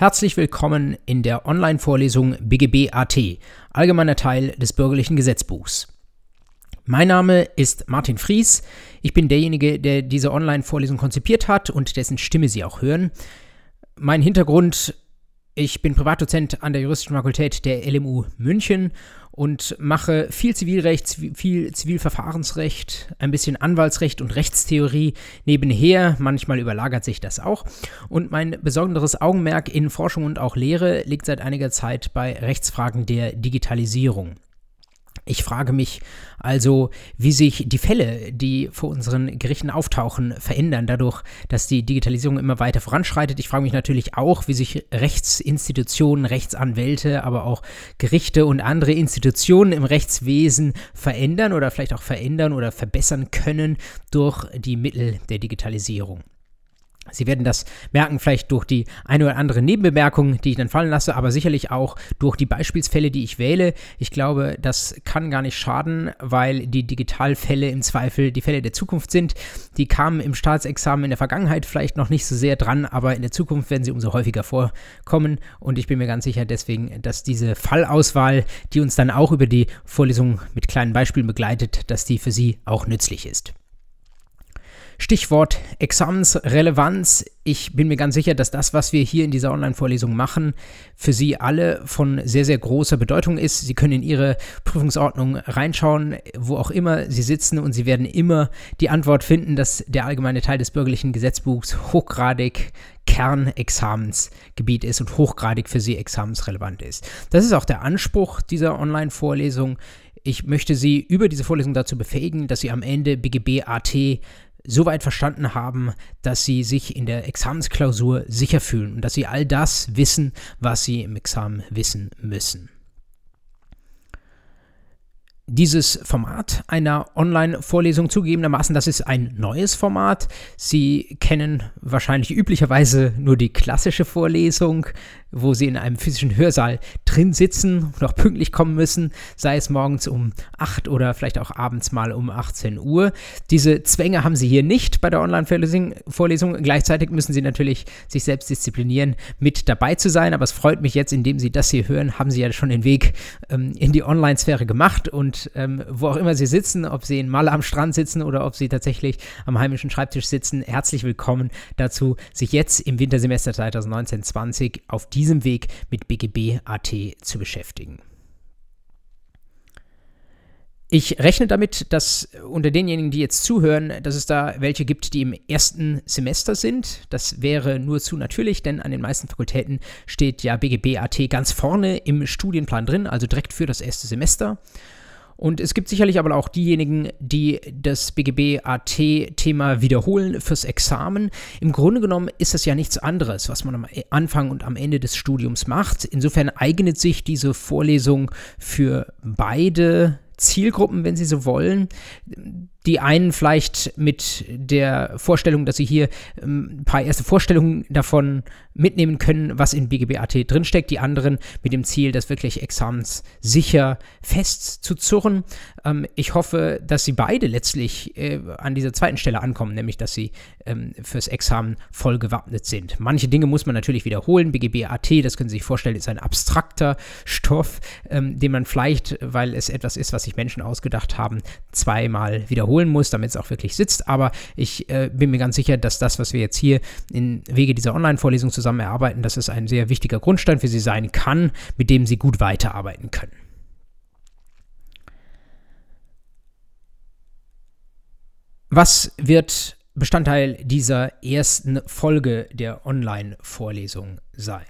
Herzlich willkommen in der Online-Vorlesung BGB AT, allgemeiner Teil des bürgerlichen Gesetzbuchs. Mein Name ist Martin Fries. Ich bin derjenige, der diese Online-Vorlesung konzipiert hat und dessen Stimme Sie auch hören. Mein Hintergrund, ich bin Privatdozent an der Juristischen Fakultät der LMU München und mache viel Zivilrecht, viel Zivilverfahrensrecht, ein bisschen Anwaltsrecht und Rechtstheorie nebenher. Manchmal überlagert sich das auch. Und mein besonderes Augenmerk in Forschung und auch Lehre liegt seit einiger Zeit bei Rechtsfragen der Digitalisierung. Ich frage mich also, wie sich die Fälle, die vor unseren Gerichten auftauchen, verändern, dadurch, dass die Digitalisierung immer weiter voranschreitet. Ich frage mich natürlich auch, wie sich Rechtsinstitutionen, Rechtsanwälte, aber auch Gerichte und andere Institutionen im Rechtswesen verändern oder vielleicht auch verändern oder verbessern können durch die Mittel der Digitalisierung. Sie werden das merken, vielleicht durch die eine oder andere Nebenbemerkung, die ich dann fallen lasse, aber sicherlich auch durch die Beispielsfälle, die ich wähle. Ich glaube, das kann gar nicht schaden, weil die Digitalfälle im Zweifel die Fälle der Zukunft sind. Die kamen im Staatsexamen in der Vergangenheit vielleicht noch nicht so sehr dran, aber in der Zukunft werden sie umso häufiger vorkommen. Und ich bin mir ganz sicher deswegen, dass diese Fallauswahl, die uns dann auch über die Vorlesung mit kleinen Beispielen begleitet, dass die für Sie auch nützlich ist. Stichwort Examensrelevanz. Ich bin mir ganz sicher, dass das, was wir hier in dieser Online-Vorlesung machen, für Sie alle von sehr, sehr großer Bedeutung ist. Sie können in Ihre Prüfungsordnung reinschauen, wo auch immer Sie sitzen und Sie werden immer die Antwort finden, dass der allgemeine Teil des bürgerlichen Gesetzbuchs hochgradig Kernexamensgebiet ist und hochgradig für Sie examensrelevant ist. Das ist auch der Anspruch dieser Online-Vorlesung. Ich möchte Sie über diese Vorlesung dazu befähigen, dass Sie am Ende BGB AT so weit verstanden haben, dass sie sich in der Examensklausur sicher fühlen und dass sie all das wissen, was sie im Examen wissen müssen. Dieses Format einer Online-Vorlesung zugegebenermaßen, das ist ein neues Format. Sie kennen wahrscheinlich üblicherweise nur die klassische Vorlesung, wo Sie in einem physischen Hörsaal drin sitzen und auch pünktlich kommen müssen, sei es morgens um 8 oder vielleicht auch abends mal um 18 Uhr. Diese Zwänge haben Sie hier nicht bei der Online-Vorlesung. Gleichzeitig müssen Sie natürlich sich selbst disziplinieren, mit dabei zu sein. Aber es freut mich jetzt, indem Sie das hier hören, haben Sie ja schon den Weg ähm, in die Online-Sphäre gemacht. Und ähm, wo auch immer Sie sitzen, ob Sie in Malle am Strand sitzen oder ob Sie tatsächlich am heimischen Schreibtisch sitzen, herzlich willkommen dazu, sich jetzt im Wintersemester 2019-20 auf die diesem Weg mit BGB AT zu beschäftigen. Ich rechne damit, dass unter denjenigen, die jetzt zuhören, dass es da welche gibt, die im ersten Semester sind. Das wäre nur zu natürlich, denn an den meisten Fakultäten steht ja BGB AT ganz vorne im Studienplan drin, also direkt für das erste Semester. Und es gibt sicherlich aber auch diejenigen, die das BGB-AT-Thema wiederholen fürs Examen. Im Grunde genommen ist das ja nichts anderes, was man am Anfang und am Ende des Studiums macht. Insofern eignet sich diese Vorlesung für beide Zielgruppen, wenn Sie so wollen. Die einen vielleicht mit der Vorstellung, dass sie hier ähm, ein paar erste Vorstellungen davon mitnehmen können, was in BGBAT drinsteckt. Die anderen mit dem Ziel, das wirklich examenssicher festzuzurren. Ähm, ich hoffe, dass sie beide letztlich äh, an dieser zweiten Stelle ankommen, nämlich dass sie ähm, fürs Examen voll gewappnet sind. Manche Dinge muss man natürlich wiederholen. BGBAT, das können Sie sich vorstellen, ist ein abstrakter Stoff, ähm, den man vielleicht, weil es etwas ist, was sich Menschen ausgedacht haben, zweimal wiederholen muss, damit es auch wirklich sitzt. Aber ich äh, bin mir ganz sicher, dass das, was wir jetzt hier in Wege dieser Online-Vorlesung zusammen erarbeiten, dass es ein sehr wichtiger Grundstein für Sie sein kann, mit dem Sie gut weiterarbeiten können. Was wird Bestandteil dieser ersten Folge der Online-Vorlesung sein?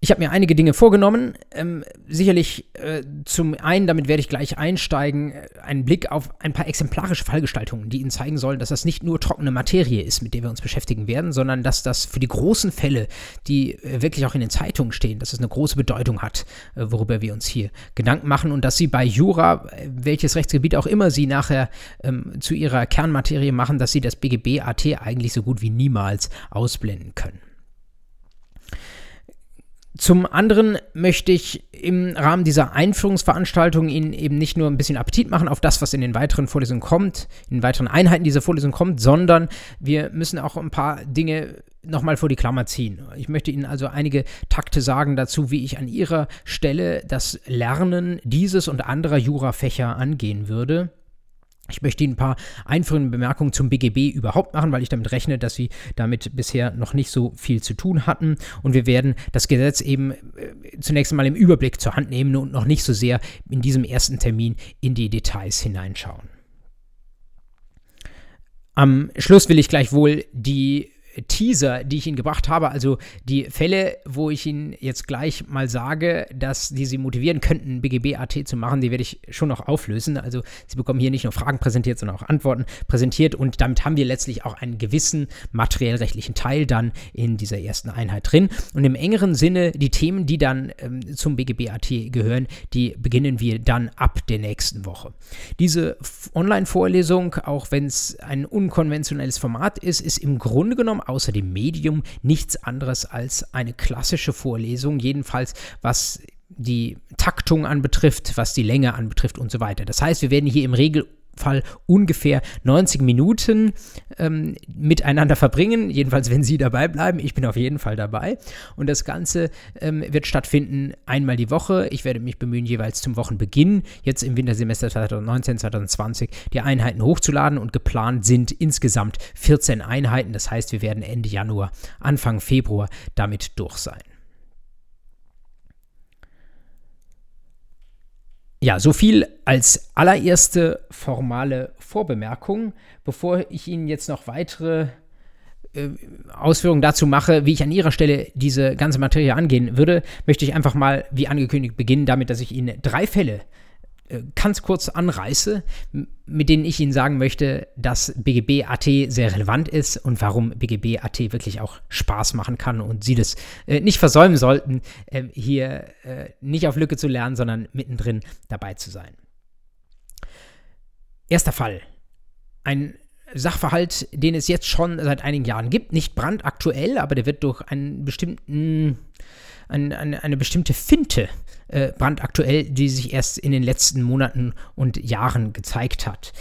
Ich habe mir einige Dinge vorgenommen. Ähm, sicherlich äh, zum einen, damit werde ich gleich einsteigen, äh, einen Blick auf ein paar exemplarische Fallgestaltungen, die Ihnen zeigen sollen, dass das nicht nur trockene Materie ist, mit der wir uns beschäftigen werden, sondern dass das für die großen Fälle, die äh, wirklich auch in den Zeitungen stehen, dass es eine große Bedeutung hat, äh, worüber wir uns hier Gedanken machen und dass Sie bei Jura, welches Rechtsgebiet auch immer Sie nachher ähm, zu Ihrer Kernmaterie machen, dass Sie das BGB-AT eigentlich so gut wie niemals ausblenden können. Zum anderen möchte ich im Rahmen dieser Einführungsveranstaltung Ihnen eben nicht nur ein bisschen Appetit machen auf das, was in den weiteren Vorlesungen kommt, in den weiteren Einheiten dieser Vorlesung kommt, sondern wir müssen auch ein paar Dinge nochmal vor die Klammer ziehen. Ich möchte Ihnen also einige Takte sagen dazu, wie ich an Ihrer Stelle das Lernen dieses und anderer Jurafächer angehen würde. Ich möchte Ihnen ein paar einführende Bemerkungen zum BGB überhaupt machen, weil ich damit rechne, dass Sie damit bisher noch nicht so viel zu tun hatten. Und wir werden das Gesetz eben äh, zunächst einmal im Überblick zur Hand nehmen und noch nicht so sehr in diesem ersten Termin in die Details hineinschauen. Am Schluss will ich gleichwohl die Teaser, die ich Ihnen gebracht habe, also die Fälle, wo ich Ihnen jetzt gleich mal sage, dass die Sie motivieren könnten, BGB-AT zu machen, die werde ich schon noch auflösen. Also Sie bekommen hier nicht nur Fragen präsentiert, sondern auch Antworten präsentiert und damit haben wir letztlich auch einen gewissen materiellrechtlichen Teil dann in dieser ersten Einheit drin. Und im engeren Sinne, die Themen, die dann ähm, zum BGB-AT gehören, die beginnen wir dann ab der nächsten Woche. Diese Online-Vorlesung, auch wenn es ein unkonventionelles Format ist, ist im Grunde genommen außer dem Medium nichts anderes als eine klassische Vorlesung, jedenfalls was die Taktung anbetrifft, was die Länge anbetrifft und so weiter. Das heißt, wir werden hier im Regel Fall ungefähr 90 Minuten ähm, miteinander verbringen. Jedenfalls, wenn Sie dabei bleiben. Ich bin auf jeden Fall dabei. Und das Ganze ähm, wird stattfinden einmal die Woche. Ich werde mich bemühen, jeweils zum Wochenbeginn, jetzt im Wintersemester 2019, 2020, die Einheiten hochzuladen. Und geplant sind insgesamt 14 Einheiten. Das heißt, wir werden Ende Januar, Anfang Februar damit durch sein. Ja, so viel als allererste formale Vorbemerkung, bevor ich Ihnen jetzt noch weitere äh, Ausführungen dazu mache, wie ich an Ihrer Stelle diese ganze Materie angehen würde, möchte ich einfach mal, wie angekündigt, beginnen damit, dass ich Ihnen drei Fälle äh, ganz kurz anreiße, mit denen ich Ihnen sagen möchte, dass BGB AT sehr relevant ist und warum BGB AT wirklich auch Spaß machen kann und Sie das äh, nicht versäumen sollten, äh, hier äh, nicht auf Lücke zu lernen, sondern mittendrin dabei zu sein. Erster Fall. Ein Sachverhalt, den es jetzt schon seit einigen Jahren gibt, nicht brandaktuell, aber der wird durch einen bestimmten, ein, eine, eine bestimmte Finte äh, brandaktuell, die sich erst in den letzten Monaten und Jahren gezeigt hat.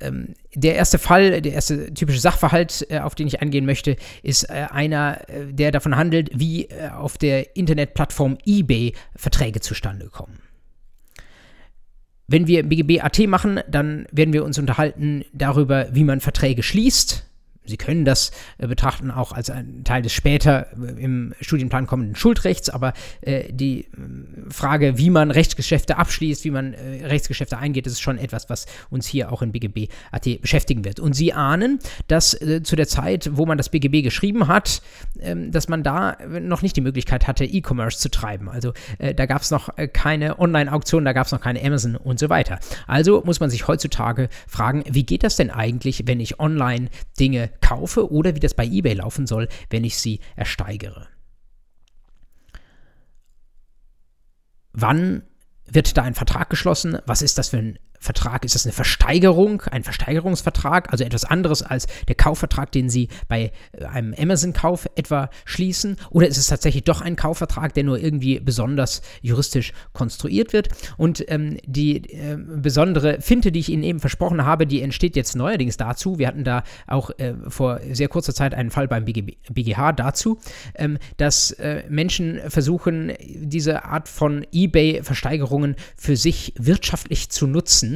Ähm, der erste Fall, der erste typische Sachverhalt, äh, auf den ich eingehen möchte, ist äh, einer, äh, der davon handelt, wie äh, auf der Internetplattform eBay Verträge zustande kommen. Wenn wir BGB AT machen, dann werden wir uns unterhalten darüber, wie man Verträge schließt, Sie können das äh, betrachten auch als ein Teil des später äh, im Studienplan kommenden Schuldrechts, aber äh, die äh, Frage, wie man Rechtsgeschäfte abschließt, wie man äh, Rechtsgeschäfte eingeht, ist schon etwas, was uns hier auch in BGB AT beschäftigen wird. Und Sie ahnen, dass äh, zu der Zeit, wo man das BGB geschrieben hat, ähm, dass man da noch nicht die Möglichkeit hatte, E-Commerce zu treiben. Also da gab es noch keine Online-Auktion, da gab es noch keine Amazon und so weiter. Also muss man sich heutzutage fragen, wie geht das denn eigentlich, wenn ich online Dinge kaufe oder wie das bei eBay laufen soll, wenn ich sie ersteigere. Wann wird da ein Vertrag geschlossen? Was ist das für ein Vertrag? Ist das eine Versteigerung, ein Versteigerungsvertrag, also etwas anderes als der Kaufvertrag, den Sie bei äh, einem Amazon-Kauf etwa schließen? Oder ist es tatsächlich doch ein Kaufvertrag, der nur irgendwie besonders juristisch konstruiert wird? Und ähm, die äh, besondere Finte, die ich Ihnen eben versprochen habe, die entsteht jetzt neuerdings dazu. Wir hatten da auch äh, vor sehr kurzer Zeit einen Fall beim BG BGH dazu, ähm, dass äh, Menschen versuchen, diese Art von eBay-Versteigerungen für sich wirtschaftlich zu nutzen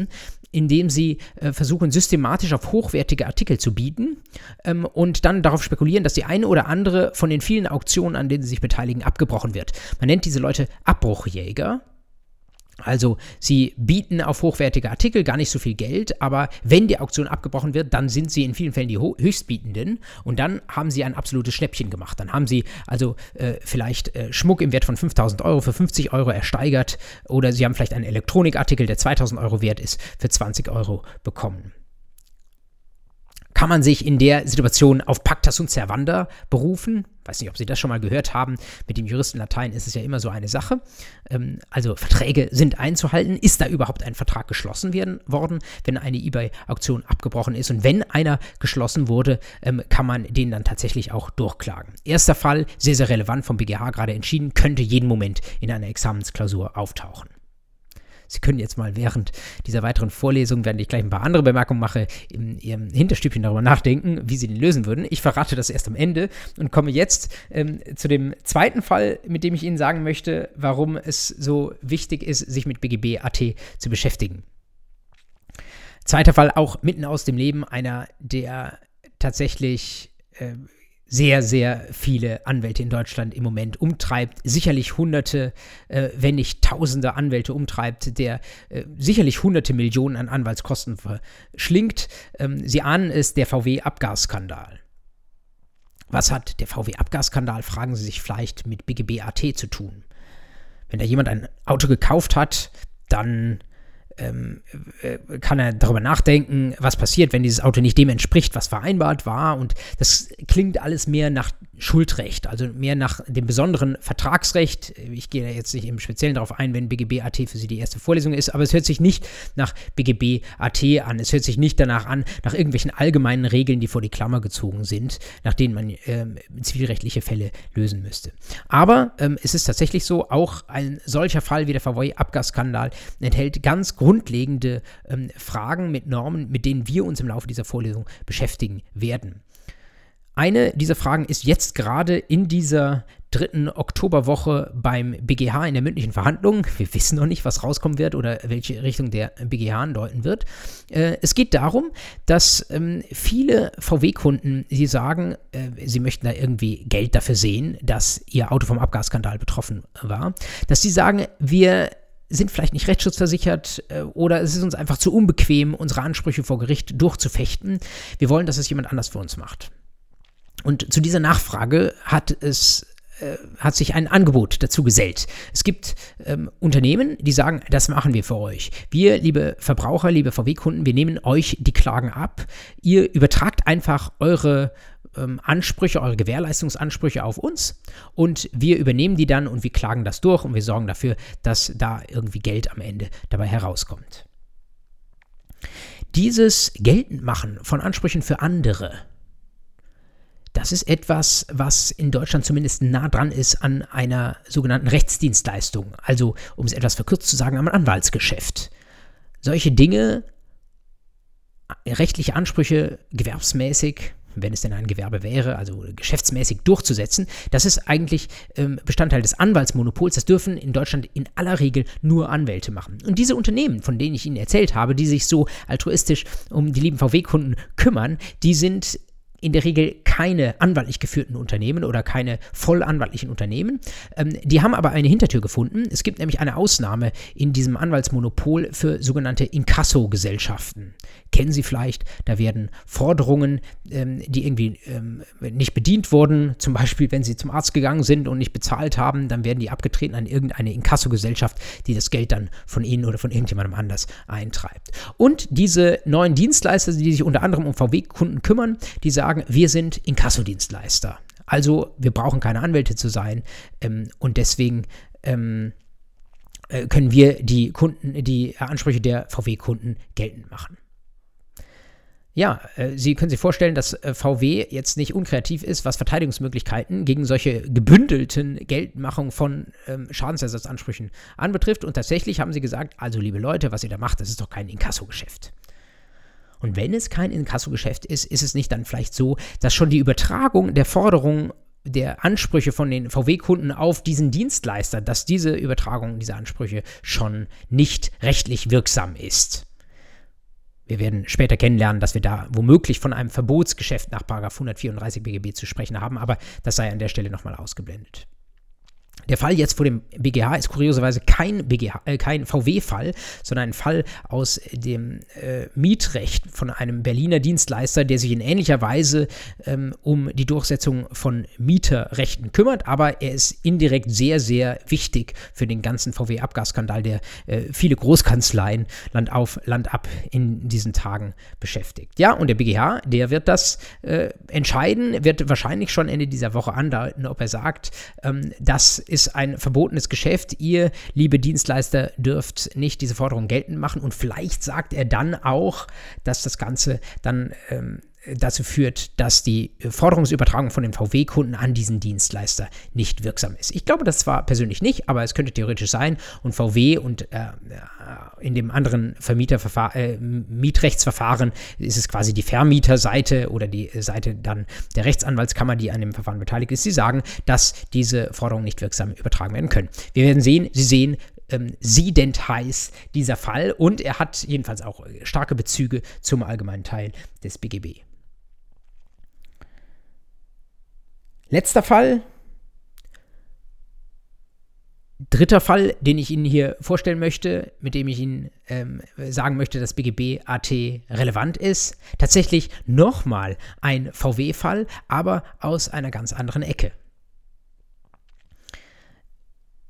indem sie äh, versuchen, systematisch auf hochwertige Artikel zu bieten ähm, und dann darauf spekulieren, dass die eine oder andere von den vielen Auktionen, an denen sie sich beteiligen, abgebrochen wird. Man nennt diese Leute Abbruchjäger also sie bieten auf hochwertige Artikel gar nicht so viel Geld, aber wenn die Auktion abgebrochen wird, dann sind sie in vielen Fällen die Höchstbietenden und dann haben sie ein absolutes Schnäppchen gemacht. Dann haben sie also äh, vielleicht äh, Schmuck im Wert von 5000 Euro für 50 Euro ersteigert oder sie haben vielleicht einen Elektronikartikel, der 2000 Euro wert ist, für 20 Euro bekommen. Kann man sich in der Situation auf Pacta sunt servanda berufen? Weiß nicht, ob Sie das schon mal gehört haben. Mit dem Juristenlatein ist es ja immer so eine Sache. Ähm, also Verträge sind einzuhalten. Ist da überhaupt ein Vertrag geschlossen werden, worden, wenn eine eBay-Auktion abgebrochen ist? Und wenn einer geschlossen wurde, ähm, kann man den dann tatsächlich auch durchklagen. Erster Fall, sehr, sehr relevant vom BGH gerade entschieden, könnte jeden Moment in einer Examensklausur auftauchen. Sie können jetzt mal während dieser weiteren Vorlesung, während ich gleich ein paar andere Bemerkungen mache, in Ihrem Hinterstübchen darüber nachdenken, wie Sie den lösen würden. Ich verrate das erst am Ende und komme jetzt ähm, zu dem zweiten Fall, mit dem ich Ihnen sagen möchte, warum es so wichtig ist, sich mit BGB AT zu beschäftigen. Zweiter Fall auch mitten aus dem Leben einer, der tatsächlich äh, sehr, sehr viele Anwälte in Deutschland im Moment umtreibt. Sicherlich hunderte, äh, wenn nicht tausende Anwälte umtreibt, der äh, sicherlich hunderte Millionen an Anwaltskosten verschlingt. Ähm, Sie ahnen es, der VW-Abgasskandal. Was hat der VW-Abgasskandal, fragen Sie sich vielleicht, mit BGB.at zu tun? Wenn da jemand ein Auto gekauft hat, dann ähm, äh, kann er darüber nachdenken, was passiert, wenn dieses Auto nicht dem entspricht, was vereinbart war. Und das klingt alles mehr nach Schuldrecht, also mehr nach dem besonderen Vertragsrecht. Ich gehe da jetzt nicht im Speziellen darauf ein, wenn BGB AT für Sie die erste Vorlesung ist, aber es hört sich nicht nach BGB AT an. Es hört sich nicht danach an, nach irgendwelchen allgemeinen Regeln, die vor die Klammer gezogen sind, nach denen man ähm, zivilrechtliche Fälle lösen müsste. Aber ähm, es ist tatsächlich so, auch ein solcher Fall wie der Favoi-Abgasskandal enthält ganz grundlegende ähm, Fragen mit Normen, mit denen wir uns im Laufe dieser Vorlesung beschäftigen werden. Eine dieser Fragen ist jetzt gerade in dieser dritten Oktoberwoche beim BGH in der mündlichen Verhandlung. Wir wissen noch nicht, was rauskommen wird oder welche Richtung der BGH andeuten wird. Äh, es geht darum, dass ähm, viele VW-Kunden, die sagen, äh, sie möchten da irgendwie Geld dafür sehen, dass ihr Auto vom Abgasskandal betroffen war, dass sie sagen, wir sind vielleicht nicht rechtsschutzversichert äh, oder es ist uns einfach zu unbequem, unsere Ansprüche vor Gericht durchzufechten. Wir wollen, dass es jemand anders für uns macht. Und zu dieser Nachfrage hat es äh, hat sich ein Angebot dazu gesellt. Es gibt ähm, Unternehmen, die sagen, das machen wir für euch. Wir, liebe Verbraucher, liebe VW-Kunden, wir nehmen euch die Klagen ab. Ihr übertragt einfach eure ähm, Ansprüche, eure Gewährleistungsansprüche auf uns und wir übernehmen die dann und wir klagen das durch und wir sorgen dafür, dass da irgendwie Geld am Ende dabei herauskommt. Dieses Geltendmachen von Ansprüchen für andere das ist etwas, was in Deutschland zumindest nah dran ist an einer sogenannten Rechtsdienstleistung. Also, um es etwas verkürzt zu sagen, am Anwaltsgeschäft. Solche Dinge, rechtliche Ansprüche gewerbsmäßig, wenn es denn ein Gewerbe wäre, also geschäftsmäßig durchzusetzen, das ist eigentlich ähm, Bestandteil des Anwaltsmonopols. Das dürfen in Deutschland in aller Regel nur Anwälte machen. Und diese Unternehmen, von denen ich Ihnen erzählt habe, die sich so altruistisch um die lieben VW-Kunden kümmern, die sind in der Regel keine anwaltlich geführten Unternehmen oder keine voll anwaltlichen Unternehmen. Ähm, die haben aber eine Hintertür gefunden. Es gibt nämlich eine Ausnahme in diesem Anwaltsmonopol für sogenannte Inkasso-Gesellschaften. Kennen Sie vielleicht, da werden Forderungen, ähm, die irgendwie ähm, nicht bedient wurden, zum Beispiel wenn Sie zum Arzt gegangen sind und nicht bezahlt haben, dann werden die abgetreten an irgendeine Inkasso-Gesellschaft, die das Geld dann von Ihnen oder von irgendjemandem anders eintreibt. Und diese neuen Dienstleister, die sich unter anderem um VW-Kunden kümmern, die sagen, wir sind Inkassodienstleister. Also wir brauchen keine Anwälte zu sein ähm, und deswegen ähm, äh, können wir die Kunden, die Ansprüche der VW-Kunden geltend machen. Ja, äh, Sie können sich vorstellen, dass äh, VW jetzt nicht unkreativ ist, was Verteidigungsmöglichkeiten gegen solche gebündelten Geldmachung von ähm, Schadensersatzansprüchen anbetrifft. Und tatsächlich haben sie gesagt, also liebe Leute, was ihr da macht, das ist doch kein Inkasso-Geschäft. Und wenn es kein Inkassogeschäft ist, ist es nicht dann vielleicht so, dass schon die Übertragung der Forderungen der Ansprüche von den VW-Kunden auf diesen Dienstleister, dass diese Übertragung dieser Ansprüche schon nicht rechtlich wirksam ist. Wir werden später kennenlernen, dass wir da womöglich von einem Verbotsgeschäft nach 134 BGB zu sprechen haben, aber das sei an der Stelle nochmal ausgeblendet. Der Fall jetzt vor dem BGH ist kurioserweise kein, äh, kein VW-Fall, sondern ein Fall aus dem äh, Mietrecht von einem Berliner Dienstleister, der sich in ähnlicher Weise ähm, um die Durchsetzung von Mieterrechten kümmert. Aber er ist indirekt sehr, sehr wichtig für den ganzen VW-Abgasskandal, der äh, viele Großkanzleien Land auf, Land ab in diesen Tagen beschäftigt. Ja, und der BGH, der wird das äh, entscheiden, wird wahrscheinlich schon Ende dieser Woche andeuten, ob er sagt, ähm, das ist ist ein verbotenes Geschäft. Ihr, liebe Dienstleister, dürft nicht diese Forderung geltend machen. Und vielleicht sagt er dann auch, dass das Ganze dann ähm, dazu führt, dass die Forderungsübertragung von den VW-Kunden an diesen Dienstleister nicht wirksam ist. Ich glaube das zwar persönlich nicht, aber es könnte theoretisch sein und VW und äh, in dem anderen Vermieterverfahren, äh, Mietrechtsverfahren ist es quasi die Vermieterseite oder die Seite dann der Rechtsanwaltskammer, die an dem Verfahren beteiligt ist. Sie sagen, dass diese Forderungen nicht wirksam übertragen werden können. Wir werden sehen, Sie sehen, ähm, siedend heiß dieser Fall und er hat jedenfalls auch starke Bezüge zum allgemeinen Teil des BGB. Letzter Fall. Dritter Fall, den ich Ihnen hier vorstellen möchte, mit dem ich Ihnen ähm, sagen möchte, dass BGB AT relevant ist. Tatsächlich nochmal ein VW-Fall, aber aus einer ganz anderen Ecke.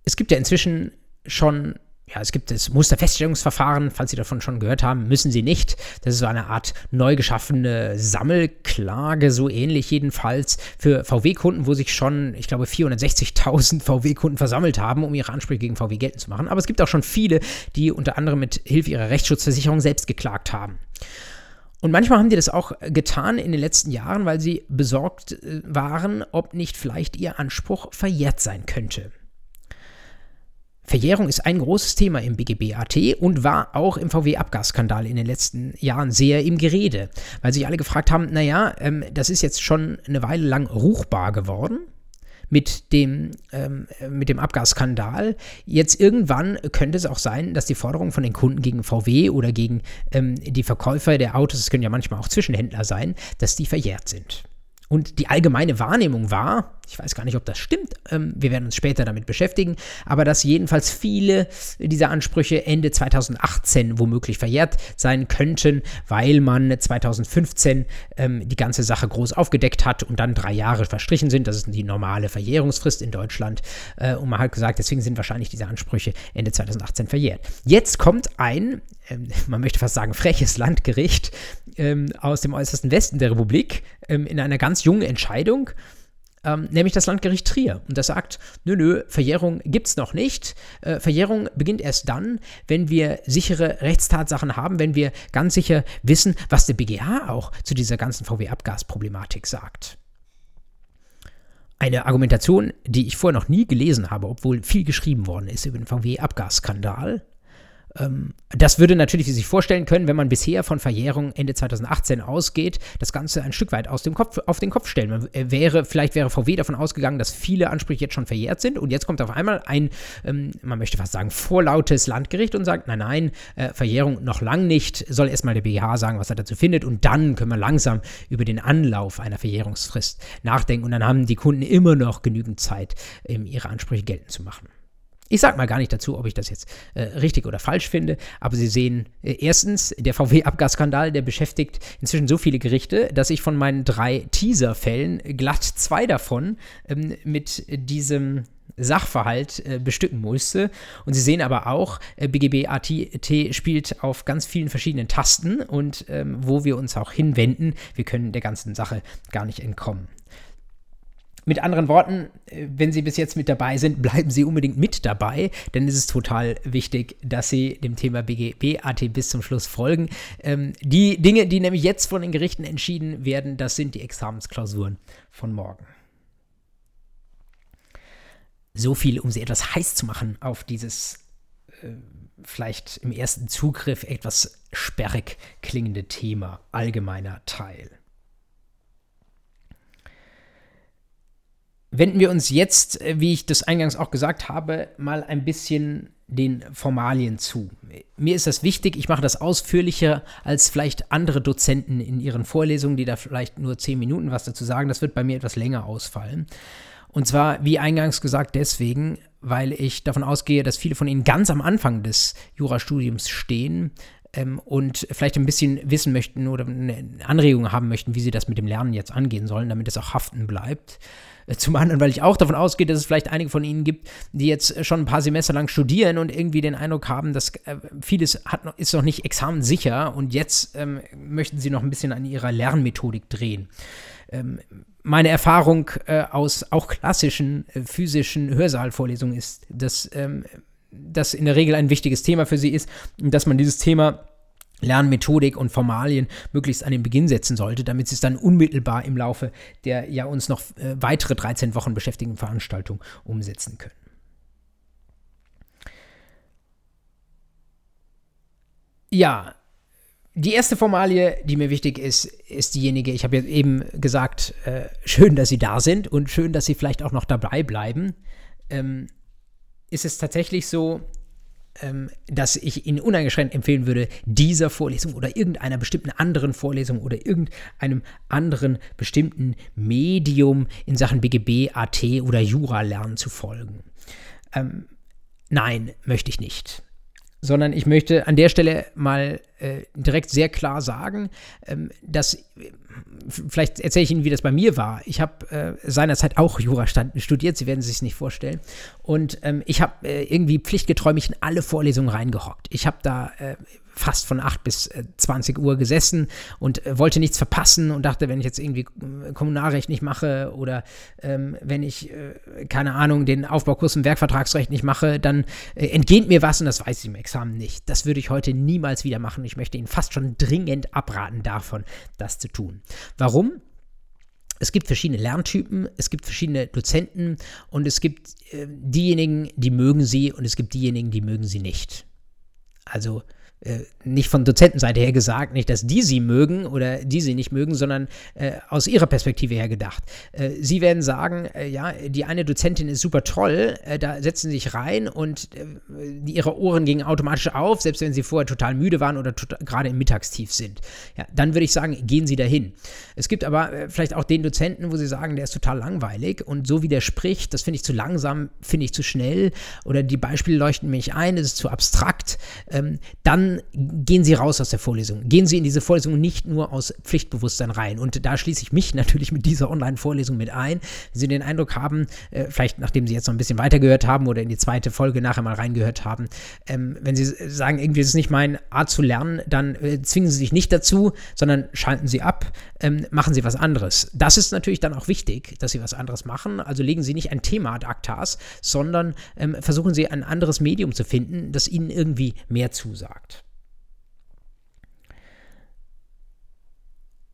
Es gibt ja inzwischen schon ja, es gibt das Musterfeststellungsverfahren, falls Sie davon schon gehört haben, müssen Sie nicht. Das ist so eine Art neu geschaffene Sammelklage, so ähnlich jedenfalls für VW-Kunden, wo sich schon, ich glaube, 460.000 VW-Kunden versammelt haben, um ihre Ansprüche gegen VW geltend zu machen. Aber es gibt auch schon viele, die unter anderem mit Hilfe ihrer Rechtsschutzversicherung selbst geklagt haben. Und manchmal haben die das auch getan in den letzten Jahren, weil sie besorgt äh, waren, ob nicht vielleicht ihr Anspruch verjährt sein könnte. Verjährung ist ein großes Thema im BGB-AT und war auch im VW-Abgasskandal in den letzten Jahren sehr im Gerede, weil sich alle gefragt haben, naja, ähm, das ist jetzt schon eine Weile lang ruchbar geworden mit dem, ähm, mit dem Abgasskandal. Jetzt irgendwann könnte es auch sein, dass die Forderungen von den Kunden gegen VW oder gegen ähm, die Verkäufer der Autos, es können ja manchmal auch Zwischenhändler sein, dass die verjährt sind. Und die allgemeine Wahrnehmung war, ich weiß gar nicht, ob das stimmt, ähm, wir werden uns später damit beschäftigen, aber dass jedenfalls viele dieser Ansprüche Ende 2018 womöglich verjährt sein könnten, weil man 2015 ähm, die ganze Sache groß aufgedeckt hat und dann drei Jahre verstrichen sind. Das ist die normale Verjährungsfrist in Deutschland. Äh, und man hat gesagt, deswegen sind wahrscheinlich diese Ansprüche Ende 2018 verjährt. Jetzt kommt ein, äh, man möchte fast sagen, freches Landgericht äh, aus dem äußersten Westen der Republik ähm, in einer ganz jungen Entscheidung, ähm, nämlich das Landgericht Trier. Und das sagt, nö, nö, Verjährung gibt es noch nicht. Äh, Verjährung beginnt erst dann, wenn wir sichere Rechtstatsachen haben, wenn wir ganz sicher wissen, was der BGH auch zu dieser ganzen VW-Abgasproblematik sagt. Eine Argumentation, die ich vorher noch nie gelesen habe, obwohl viel geschrieben worden ist über den VW-Abgasskandal. Ähm, das würde natürlich, wie Sie sich vorstellen können, wenn man bisher von Verjährung Ende 2018 ausgeht, das Ganze ein Stück weit aus dem Kopf, auf den Kopf stellen. Man äh, wäre, vielleicht wäre VW davon ausgegangen, dass viele Ansprüche jetzt schon verjährt sind und jetzt kommt auf einmal ein, ähm, man möchte fast sagen, vorlautes Landgericht und sagt, nein, nein, äh, Verjährung noch lang nicht, soll erstmal der BGH sagen, was er dazu findet und dann können wir langsam über den Anlauf einer Verjährungsfrist nachdenken und dann haben die Kunden immer noch genügend Zeit, ähm, ihre Ansprüche geltend zu machen. Ich sage mal gar nicht dazu, ob ich das jetzt äh, richtig oder falsch finde, aber Sie sehen, äh, erstens, der VW-Abgasskandal, der beschäftigt inzwischen so viele Gerichte, dass ich von meinen drei Teaser-Fällen glatt zwei davon ähm, mit diesem Sachverhalt äh, bestücken musste. Und Sie sehen aber auch, äh, BGB AT spielt auf ganz vielen verschiedenen Tasten und ähm, wo wir uns auch hinwenden, wir können der ganzen Sache gar nicht entkommen. Mit anderen Worten, äh, wenn Sie bis jetzt mit dabei sind, bleiben Sie unbedingt mit dabei, denn es ist total wichtig, dass Sie dem Thema BGB-AT bis zum Schluss folgen. Ähm, die Dinge, die nämlich jetzt von den Gerichten entschieden werden, das sind die Examensklausuren von morgen. So viel, um Sie etwas heiß zu machen auf dieses äh, vielleicht im ersten Zugriff etwas sperrig klingende Thema, allgemeiner Teil. Wenden wir uns jetzt, äh, wie ich das eingangs auch gesagt habe, mal ein bisschen den Formalien zu. Mir ist das wichtig, ich mache das ausführlicher als vielleicht andere Dozenten in ihren Vorlesungen, die da vielleicht nur zehn Minuten was dazu sagen. Das wird bei mir etwas länger ausfallen. Und zwar, wie eingangs gesagt, deswegen, weil ich davon ausgehe, dass viele von Ihnen ganz am Anfang des Jurastudiums stehen ähm, und vielleicht ein bisschen wissen möchten oder eine Anregung haben möchten, wie sie das mit dem Lernen jetzt angehen sollen, damit es auch haften bleibt. Äh, zum anderen, weil ich auch davon ausgehe, dass es vielleicht einige von Ihnen gibt, die jetzt schon ein paar Semester lang studieren und irgendwie den Eindruck haben, dass äh, vieles hat ist noch nicht examensicher und jetzt ähm, möchten Sie noch ein bisschen an Ihrer Lernmethodik drehen. Ähm, meine Erfahrung äh, aus auch klassischen äh, physischen Hörsaalvorlesungen ist, dass ähm, das in der Regel ein wichtiges Thema für Sie ist und dass man dieses Thema Lernmethodik und Formalien möglichst an den Beginn setzen sollte, damit sie es dann unmittelbar im Laufe der ja uns noch äh, weitere 13 Wochen beschäftigenden Veranstaltung umsetzen können. Ja, die erste Formalie, die mir wichtig ist, ist diejenige, ich habe ja eben gesagt, äh, schön, dass Sie da sind und schön, dass Sie vielleicht auch noch dabei bleiben. Ähm, ist es tatsächlich so, ähm, dass ich Ihnen uneingeschränkt empfehlen würde, dieser Vorlesung oder irgendeiner bestimmten anderen Vorlesung oder irgendeinem anderen bestimmten Medium in Sachen BGB, AT oder Jura lernen zu folgen. Ähm, nein, möchte ich nicht sondern ich möchte an der Stelle mal äh, direkt sehr klar sagen, ähm, dass vielleicht erzähle ich Ihnen, wie das bei mir war. Ich habe äh, seinerzeit auch Jura studiert, Sie werden es sich nicht vorstellen. Und ähm, ich habe äh, irgendwie pflichtgetreu mich in alle Vorlesungen reingehockt. Ich habe da äh, fast von 8 bis äh, 20 Uhr gesessen und äh, wollte nichts verpassen und dachte, wenn ich jetzt irgendwie äh, Kommunalrecht nicht mache oder ähm, wenn ich, äh, keine Ahnung, den Aufbaukurs im Werkvertragsrecht nicht mache, dann äh, entgeht mir was und das weiß ich im Examen nicht. Das würde ich heute niemals wieder machen. Ich möchte Ihnen fast schon dringend abraten davon, das zu tun. Warum? Es gibt verschiedene Lerntypen, es gibt verschiedene Dozenten und es gibt äh, diejenigen, die mögen sie und es gibt diejenigen, die mögen sie nicht. Also äh, nicht von Dozentenseite her gesagt, nicht, dass die sie mögen oder die sie nicht mögen, sondern äh, aus ihrer Perspektive her gedacht. Äh, sie werden sagen, äh, ja, die eine Dozentin ist super toll, äh, da setzen sie sich rein und die, ihre Ohren gingen automatisch auf, selbst wenn sie vorher total müde waren oder tota-, gerade im Mittagstief sind. Ja, dann würde ich sagen, gehen Sie dahin. Es gibt aber vielleicht auch den Dozenten, wo Sie sagen, der ist total langweilig und so wie der spricht, das finde ich zu langsam, finde ich zu schnell oder die Beispiele leuchten mich ein, es ist zu abstrakt, ähm, dann gehen Sie raus aus der Vorlesung. Gehen Sie in diese Vorlesung nicht nur aus Pflichtbewusstsein rein. Und da schließe ich mich natürlich mit dieser Online-Vorlesung mit ein. Wenn Sie den Eindruck haben, äh, vielleicht nachdem Sie jetzt noch ein bisschen weitergehört haben oder in die zweite Folge nachher mal reingehört haben, ähm, wenn Sie sagen, irgendwie ist es nicht mein Art zu lernen, dann äh, zwingen Sie sich nicht dazu, sondern schalten Sie ab, ähm, machen Sie was anderes. Das ist natürlich dann auch wichtig, dass Sie was anderes machen. Also legen Sie nicht ein Thema ad actas, sondern ähm, versuchen Sie ein anderes Medium zu finden, das Ihnen irgendwie mehr zusagt.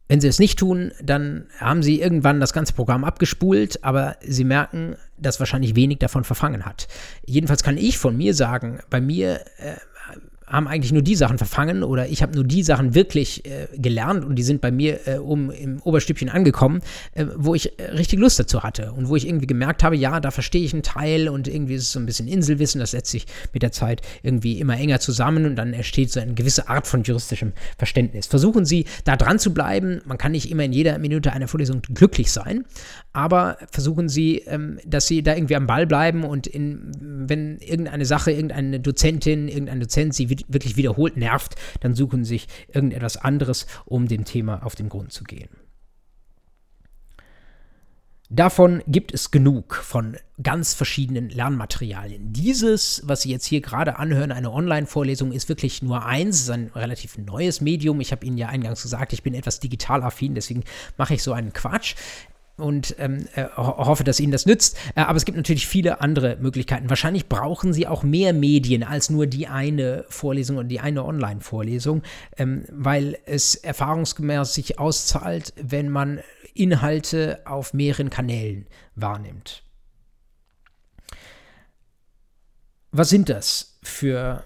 Wenn sie es nicht tun, dann haben sie irgendwann das ganze Programm abgespult, aber sie merken, dass wahrscheinlich wenig davon verfangen hat. Jedenfalls kann ich von mir sagen, bei mir äh, haben eigentlich nur die Sachen verfangen oder ich habe nur die Sachen wirklich äh, gelernt und die sind bei mir äh, oben im Oberstübchen angekommen, äh, wo ich äh, richtig Lust dazu hatte und wo ich irgendwie gemerkt habe, ja, da verstehe ich einen Teil und irgendwie ist es so ein bisschen Inselwissen, das setzt sich mit der Zeit irgendwie immer enger zusammen und dann entsteht so eine gewisse Art von juristischem Verständnis. Versuchen Sie da dran zu bleiben, man kann nicht immer in jeder Minute einer Vorlesung glücklich sein, aber versuchen Sie, ähm, dass Sie da irgendwie am Ball bleiben und in, wenn irgendeine Sache, irgendeine Dozentin, irgendein Dozent Sie wirklich wiederholt nervt, dann suchen Sie sich irgendetwas anderes, um dem Thema auf den Grund zu gehen. Davon gibt es genug von ganz verschiedenen Lernmaterialien. Dieses, was Sie jetzt hier gerade anhören, eine Online-Vorlesung, ist wirklich nur eins, ist ein relativ neues Medium. Ich habe Ihnen ja eingangs gesagt, ich bin etwas digital affin, deswegen mache ich so einen Quatsch und ähm, äh, hoffe, dass Ihnen das nützt. Äh, aber es gibt natürlich viele andere Möglichkeiten. Wahrscheinlich brauchen Sie auch mehr Medien als nur die eine Vorlesung und die eine Online-Vorlesung, ähm, weil es erfahrungsgemäß sich auszahlt, wenn man Inhalte auf mehreren Kanälen wahrnimmt. Was sind das für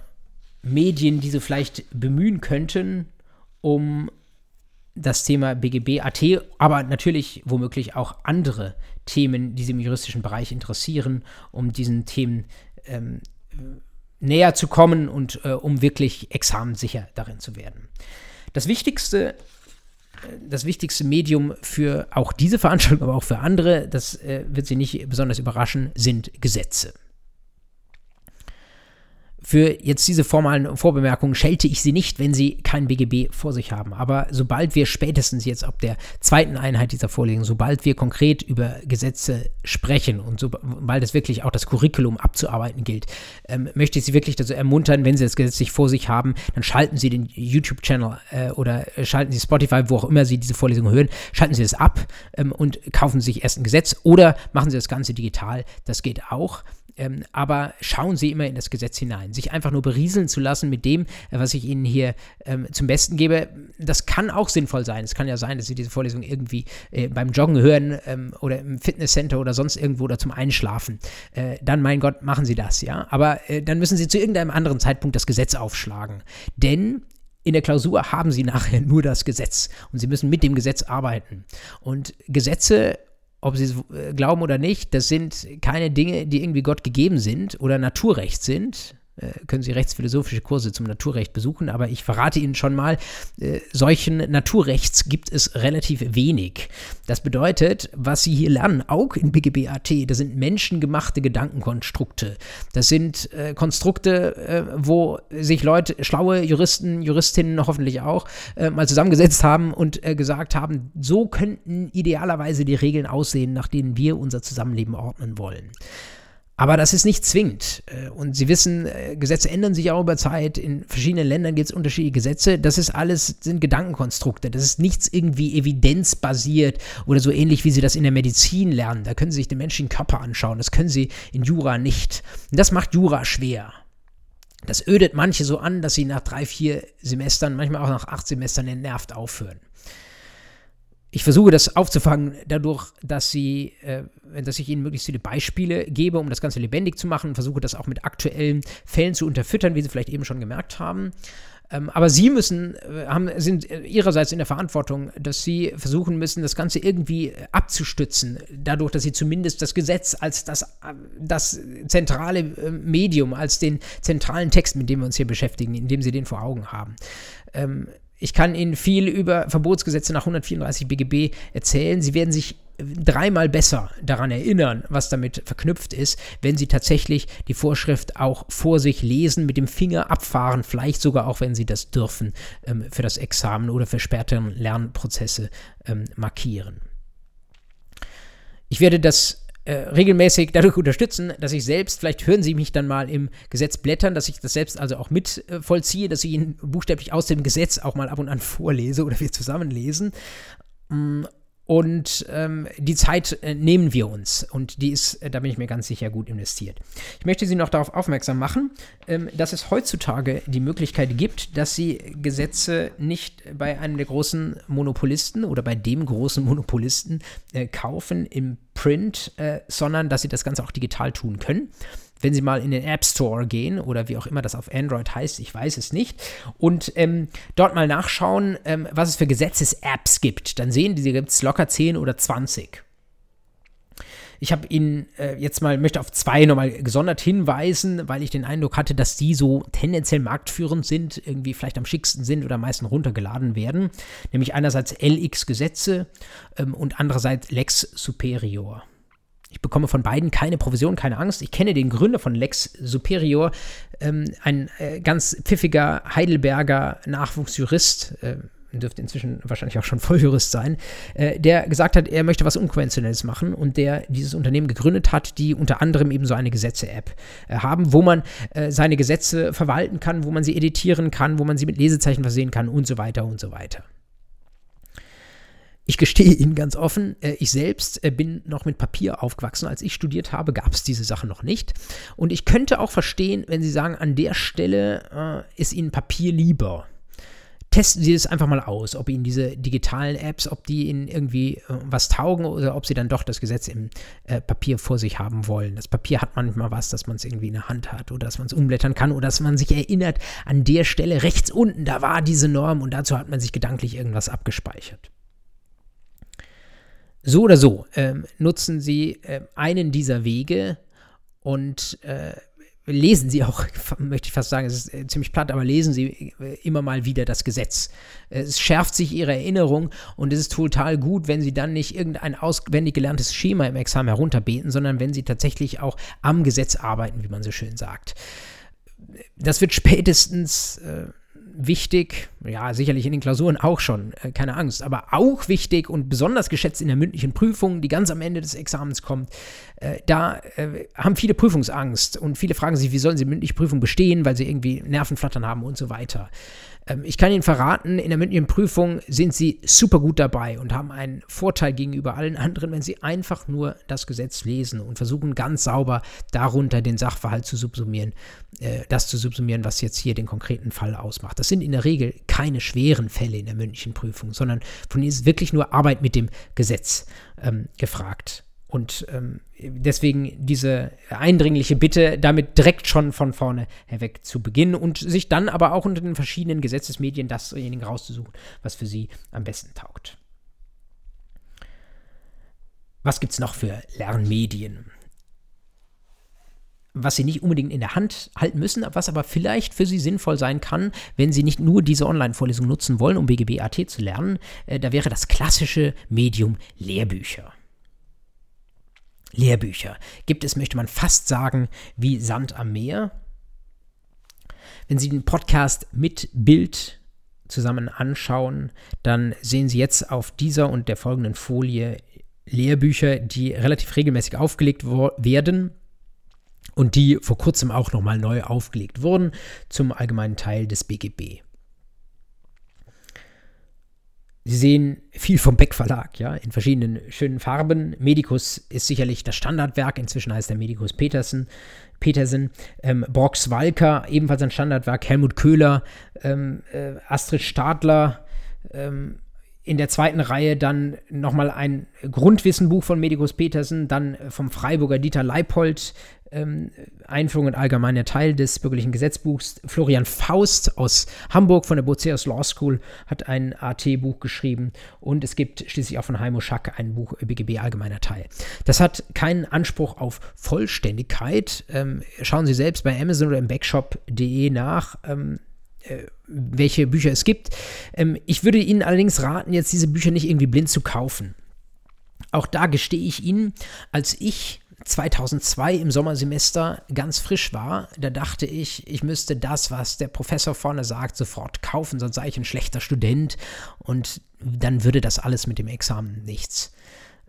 Medien, die Sie vielleicht bemühen könnten, um das Thema BGB AT, aber natürlich womöglich auch andere Themen, die Sie im juristischen Bereich interessieren, um diesen Themen ähm, näher zu kommen und äh, um wirklich examensicher darin zu werden. Das wichtigste, äh, das wichtigste Medium für auch diese Veranstaltung, aber auch für andere, das äh, wird Sie nicht besonders überraschen, sind Gesetze. Für jetzt diese formalen Vorbemerkungen schelte ich Sie nicht, wenn Sie kein BGB vor sich haben. Aber sobald wir spätestens jetzt ab der zweiten Einheit dieser Vorlesung, sobald wir konkret über Gesetze sprechen und sobald es wirklich auch das Curriculum abzuarbeiten gilt, ähm, möchte ich Sie wirklich dazu ermuntern, wenn Sie das Gesetz nicht vor sich haben, dann schalten Sie den YouTube-Channel äh, oder schalten Sie Spotify, wo auch immer Sie diese Vorlesung hören, schalten Sie das ab ähm, und kaufen Sie sich erst ein Gesetz oder machen Sie das Ganze digital. Das geht auch. Ähm, aber schauen Sie immer in das Gesetz hinein. Sich einfach nur berieseln zu lassen mit dem, was ich Ihnen hier ähm, zum Besten gebe, das kann auch sinnvoll sein. Es kann ja sein, dass Sie diese Vorlesung irgendwie äh, beim Joggen hören ähm, oder im Fitnesscenter oder sonst irgendwo oder zum Einschlafen. Äh, dann, mein Gott, machen Sie das, ja. Aber äh, dann müssen Sie zu irgendeinem anderen Zeitpunkt das Gesetz aufschlagen. Denn in der Klausur haben Sie nachher nur das Gesetz und Sie müssen mit dem Gesetz arbeiten. Und Gesetze ob sie es äh, glauben oder nicht, das sind keine Dinge, die irgendwie Gott gegeben sind oder Naturrecht sind, können Sie rechtsphilosophische Kurse zum Naturrecht besuchen, aber ich verrate Ihnen schon mal, äh, solchen Naturrechts gibt es relativ wenig. Das bedeutet, was Sie hier lernen, auch in BGBAT, das sind menschengemachte Gedankenkonstrukte. Das sind äh, Konstrukte, äh, wo sich Leute, schlaue Juristen, Juristinnen hoffentlich auch, äh, mal zusammengesetzt haben und äh, gesagt haben, so könnten idealerweise die Regeln aussehen, nach denen wir unser Zusammenleben ordnen wollen. Aber das ist nicht zwingend. Äh, und Sie wissen, äh, Gesetze ändern sich auch über Zeit. In verschiedenen Ländern gibt es unterschiedliche Gesetze. Das ist alles, sind Gedankenkonstrukte. Das ist nichts irgendwie evidenzbasiert oder so ähnlich, wie Sie das in der Medizin lernen. Da können Sie sich den menschlichen Körper anschauen. Das können Sie in Jura nicht. Und das macht Jura schwer. Das ödet manche so an, dass sie nach drei, vier Semestern, manchmal auch nach acht Semestern entnervt aufhören ich versuche das aufzufangen dadurch, dass sie, äh, dass ich ihnen möglichst viele Beispiele gebe, um das Ganze lebendig zu machen, versuche das auch mit aktuellen Fällen zu unterfüttern, wie Sie vielleicht eben schon gemerkt haben. Ähm, aber Sie müssen, äh, haben, sind Ihrerseits in der Verantwortung, dass Sie versuchen müssen, das Ganze irgendwie abzustützen, dadurch, dass Sie zumindest das Gesetz als das, das zentrale äh, Medium, als den zentralen Text, mit dem wir uns hier beschäftigen, indem Sie den vor Augen haben. Ähm, ich kann Ihnen viel über Verbotsgesetze nach 134 BGB erzählen. Sie werden sich dreimal besser daran erinnern, was damit verknüpft ist, wenn Sie tatsächlich die Vorschrift auch vor sich lesen, mit dem Finger abfahren, vielleicht sogar auch, wenn Sie das dürfen, ähm, für das Examen oder für spätere Lernprozesse ähm, markieren. Ich werde das äh, regelmäßig dadurch unterstützen, dass ich selbst, vielleicht hören Sie mich dann mal im Gesetz blättern, dass ich das selbst also auch mit äh, vollziehe, dass ich Ihnen buchstäblich aus dem Gesetz auch mal ab und an vorlese oder wir zusammen lesen. Mm, und ähm, die Zeit äh, nehmen wir uns. Und die ist, äh, da bin ich mir ganz sicher, gut investiert. Ich möchte Sie noch darauf aufmerksam machen, ähm, dass es heutzutage die Möglichkeit gibt, dass Sie Gesetze nicht bei einem der großen Monopolisten oder bei dem großen Monopolisten äh, kaufen im Print, äh, sondern dass Sie das Ganze auch digital tun können wenn Sie mal in den App Store gehen oder wie auch immer das auf Android heißt, ich weiß es nicht, und ähm, dort mal nachschauen, ähm, was es für Gesetzes-Apps gibt, dann sehen Sie, gibt es locker 10 oder 20. Ich habe Ihnen äh, jetzt mal, möchte auf zwei nochmal gesondert hinweisen, weil ich den Eindruck hatte, dass die so tendenziell marktführend sind, irgendwie vielleicht am schicksten sind oder am meisten runtergeladen werden. Nämlich einerseits LX Gesetze ähm, und andererseits Lex Superior. Ich bekomme von beiden keine Provision, keine Angst. Ich kenne den Gründer von Lex Superior, ähm, ein äh, ganz pfiffiger Heidelberger Nachwuchsjurist, äh, dürfte inzwischen wahrscheinlich auch schon Volljurist sein, äh, der gesagt hat, er möchte was Unkonventionelles machen und der dieses Unternehmen gegründet hat, die unter anderem eben so eine Gesetze-App äh, haben, wo man äh, seine Gesetze verwalten kann, wo man sie editieren kann, wo man sie mit Lesezeichen versehen kann und so weiter und so weiter. Ich gestehe Ihnen ganz offen, äh, ich selbst äh, bin noch mit Papier aufgewachsen. Als ich studiert habe, gab es diese Sachen noch nicht. Und ich könnte auch verstehen, wenn Sie sagen, an der Stelle äh, ist Ihnen Papier lieber. Testen Sie es einfach mal aus, ob Ihnen diese digitalen Apps, ob die Ihnen irgendwie äh, was taugen oder ob Sie dann doch das Gesetz im äh, Papier vor sich haben wollen. Das Papier hat manchmal was, dass man es irgendwie in der Hand hat oder dass man es umblättern kann oder dass man sich erinnert, an der Stelle rechts unten, da war diese Norm und dazu hat man sich gedanklich irgendwas abgespeichert. So oder so ähm, nutzen Sie äh, einen dieser Wege und äh, lesen Sie auch, möchte ich fast sagen, es ist äh, ziemlich platt, aber lesen Sie äh, immer mal wieder das Gesetz. Es schärft sich Ihre Erinnerung und es ist total gut, wenn Sie dann nicht irgendein auswendig gelerntes Schema im Examen herunterbeten, sondern wenn Sie tatsächlich auch am Gesetz arbeiten, wie man so schön sagt das wird spätestens äh, wichtig, ja, sicherlich in den Klausuren auch schon, äh, keine Angst, aber auch wichtig und besonders geschätzt in der mündlichen Prüfung, die ganz am Ende des Examens kommt. Äh, da äh, haben viele Prüfungsangst und viele fragen sich, wie sollen sie mündliche Prüfung bestehen, weil sie irgendwie Nervenflattern haben und so weiter. Ähm, ich kann Ihnen verraten, in der mündlichen Prüfung sind Sie super gut dabei und haben einen Vorteil gegenüber allen anderen, wenn Sie einfach nur das Gesetz lesen und versuchen ganz sauber darunter den Sachverhalt zu subsumieren, äh, das zu subsumieren, was jetzt hier den konkreten Fall ausmacht. Das sind in der Regel keine schweren Fälle in der mündlichen Prüfung, sondern von ihnen ist wirklich nur Arbeit mit dem Gesetz ähm, gefragt. Und ähm, deswegen diese eindringliche Bitte, damit direkt schon von vorne herweg zu beginnen und sich dann aber auch unter den verschiedenen Gesetzesmedien dasjenige rauszusuchen, was für Sie am besten taugt. Was gibt es noch für Lernmedien? Was Sie nicht unbedingt in der Hand halten müssen, was aber vielleicht für Sie sinnvoll sein kann, wenn Sie nicht nur diese Online-Vorlesung nutzen wollen, um BGB-AT zu lernen. Äh, da wäre das klassische Medium Lehrbücher. Lehrbücher gibt es, möchte man fast sagen, wie Sand am Meer. Wenn Sie den Podcast mit Bild zusammen anschauen, dann sehen Sie jetzt auf dieser und der folgenden Folie Lehrbücher, die relativ regelmäßig aufgelegt werden und die vor kurzem auch nochmal neu aufgelegt wurden zum allgemeinen Teil des BGB. Sie sehen viel vom Beck Verlag, ja, in verschiedenen schönen Farben. Medicus ist sicherlich das Standardwerk, inzwischen heißt er Medicus Petersen. Petersen, ähm, Brox Walker, ebenfalls ein Standardwerk, Helmut Köhler, ähm, äh, Astrid Stadler, ähm, in der zweiten Reihe dann nochmal ein Grundwissenbuch von Medicus Petersen, dann vom Freiburger Dieter Leipold, ähm, Einführung und allgemeiner Teil des bürgerlichen Gesetzbuchs. Florian Faust aus Hamburg von der Boceus Law School hat ein AT-Buch geschrieben und es gibt schließlich auch von Heimo Schack ein Buch BGB allgemeiner Teil. Das hat keinen Anspruch auf Vollständigkeit. Ähm, schauen Sie selbst bei Amazon oder im Backshop.de nach. Ähm, äh, welche Bücher es gibt. Ähm, ich würde Ihnen allerdings raten, jetzt diese Bücher nicht irgendwie blind zu kaufen. Auch da gestehe ich Ihnen, als ich 2002 im Sommersemester ganz frisch war, da dachte ich, ich müsste das, was der Professor vorne sagt, sofort kaufen, sonst sei ich ein schlechter Student und dann würde das alles mit dem Examen nichts.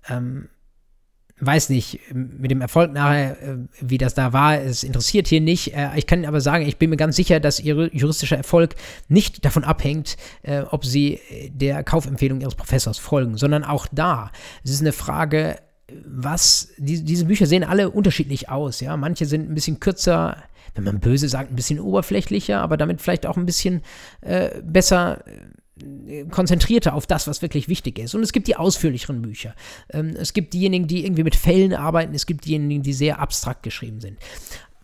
Ähm, weiß nicht, mit dem Erfolg nachher, äh, wie das da war, es interessiert hier nicht. Äh, ich kann aber sagen, ich bin mir ganz sicher, dass Ihr juristischer Erfolg nicht davon abhängt, äh, ob Sie der Kaufempfehlung Ihres Professors folgen, sondern auch da. Es ist eine Frage was, die, diese Bücher sehen alle unterschiedlich aus, ja. Manche sind ein bisschen kürzer, wenn man böse sagt, ein bisschen oberflächlicher, aber damit vielleicht auch ein bisschen äh, besser äh, konzentrierter auf das, was wirklich wichtig ist. Und es gibt die ausführlicheren Bücher. Ähm, es gibt diejenigen, die irgendwie mit Fällen arbeiten, es gibt diejenigen, die sehr abstrakt geschrieben sind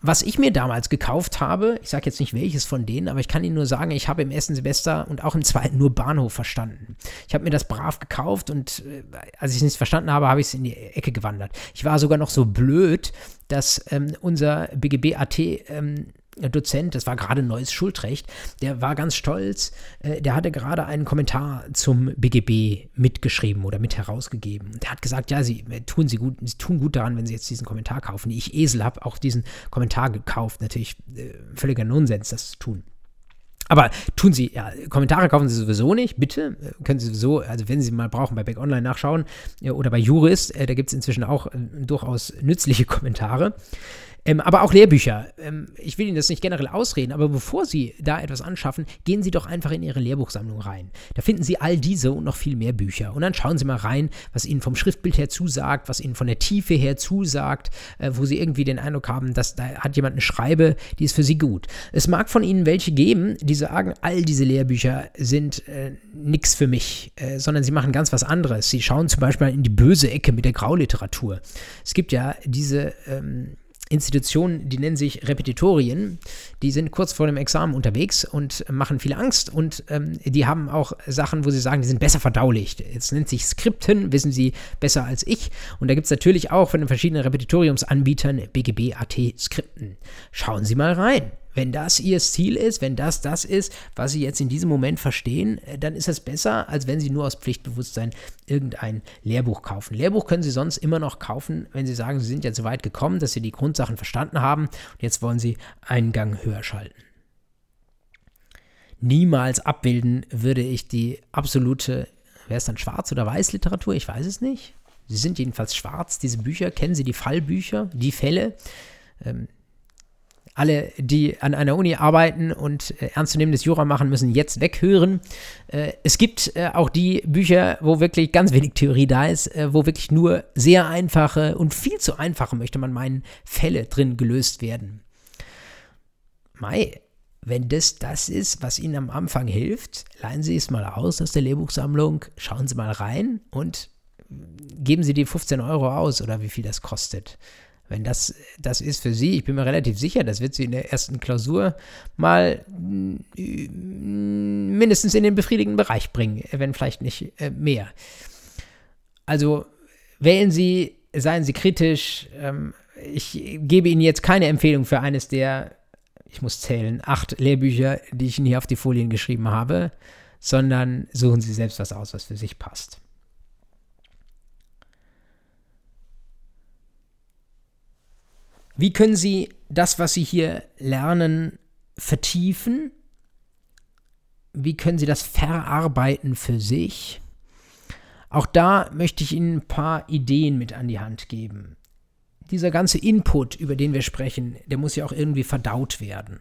was ich mir damals gekauft habe, ich sage jetzt nicht welches von denen, aber ich kann Ihnen nur sagen, ich habe im ersten Semester und auch im zweiten nur Bahnhof verstanden. Ich habe mir das brav gekauft und äh, als ich es nicht verstanden habe, habe ich es in die Ecke gewandert. Ich war sogar noch so blöd, dass ähm, unser BGB-AT ähm, Dozent, das war gerade neues Schuldrecht, der war ganz stolz, äh, der hatte gerade einen Kommentar zum BGB mitgeschrieben oder mit herausgegeben. Der hat gesagt, ja, sie äh, tun sie gut, sie tun gut daran, wenn sie jetzt diesen Kommentar kaufen. Ich Esel habe auch diesen Kommentar gekauft. Natürlich äh, völliger Nonsens, das zu tun. Aber tun Sie, ja, Kommentare kaufen Sie sowieso nicht, bitte. Äh, können Sie sowieso, also wenn Sie mal brauchen, bei Back Online nachschauen oder bei Juris, äh, da gibt es inzwischen auch äh, durchaus nützliche Kommentare. Ähm, aber auch Lehrbücher. Ähm, ich will Ihnen das nicht generell ausreden, aber bevor Sie da etwas anschaffen, gehen Sie doch einfach in Ihre Lehrbuchsammlung rein. Da finden Sie all diese und noch viel mehr Bücher. Und dann schauen Sie mal rein, was Ihnen vom Schriftbild her zusagt, was Ihnen von der Tiefe her zusagt, äh, wo Sie irgendwie den Eindruck haben, dass da hat jemand eine Schreibe, die ist für Sie gut. Es mag von Ihnen welche geben, die sagen, all diese Lehrbücher sind äh, nichts für mich, äh, sondern sie machen ganz was anderes. Sie schauen zum Beispiel in die böse Ecke mit der Grauliteratur. Es gibt ja diese ähm, Institutionen, die nennen sich Repetitorien, die sind kurz vor dem Examen unterwegs und machen viel Angst und ähm, die haben auch Sachen, wo sie sagen, die sind besser verdaulicht. Jetzt nennt sich Skripten, wissen sie besser als ich. Und da gibt es natürlich auch von den verschiedenen Repetitoriumsanbietern BGB-AT-Skripten. Schauen Sie mal rein. Wenn das ihr Ziel ist, wenn das das ist, was sie jetzt in diesem Moment verstehen, äh, dann ist es besser, als wenn sie nur aus Pflichtbewusstsein irgendein Lehrbuch kaufen. Lehrbuch können sie sonst immer noch kaufen, wenn sie sagen, sie sind jetzt so weit gekommen, dass sie die Grundsachen verstanden haben und jetzt wollen sie einen Gang höher schalten. niemals abbilden würde ich die absolute, wäre es dann Schwarz- oder Weiß-Literatur? Ich weiß es nicht. Sie sind jedenfalls schwarz, diese Bücher. Kennen Sie die Fallbücher, die Fälle? Ähm, alle, die an einer Uni arbeiten und äh, ernstzunehmendes Jura machen, müssen jetzt weghören. Äh, es gibt äh, auch die Bücher, wo wirklich ganz wenig Theorie da ist, äh, wo wirklich nur sehr einfache und viel zu einfache, möchte man meinen, Fälle drin gelöst werden. Mai, wenn das das ist, was Ihnen am Anfang hilft, leihen Sie es mal aus aus der Lehrbuchsammlung, schauen Sie mal rein und geben Sie die 15 Euro aus oder wie viel das kostet. Wenn das das ist für Sie, ich bin mir relativ sicher, das wird Sie in der ersten Klausur mal äh, mindestens in den befriedigenden Bereich bringen, wenn vielleicht nicht äh, mehr. Also wählen Sie, seien Sie kritisch. Ähm, ich gebe Ihnen jetzt keine Empfehlung für eines der, ich muss zählen, acht Lehrbücher, die ich Ihnen hier auf die Folien geschrieben habe, sondern suchen Sie selbst was aus, was für sich passt. Wie können Sie das, was Sie hier lernen, vertiefen? Wie können Sie das verarbeiten für sich? Auch da möchte ich Ihnen ein paar Ideen mit an die Hand geben. Dieser ganze Input, über den wir sprechen, der muss ja auch irgendwie verdaut werden.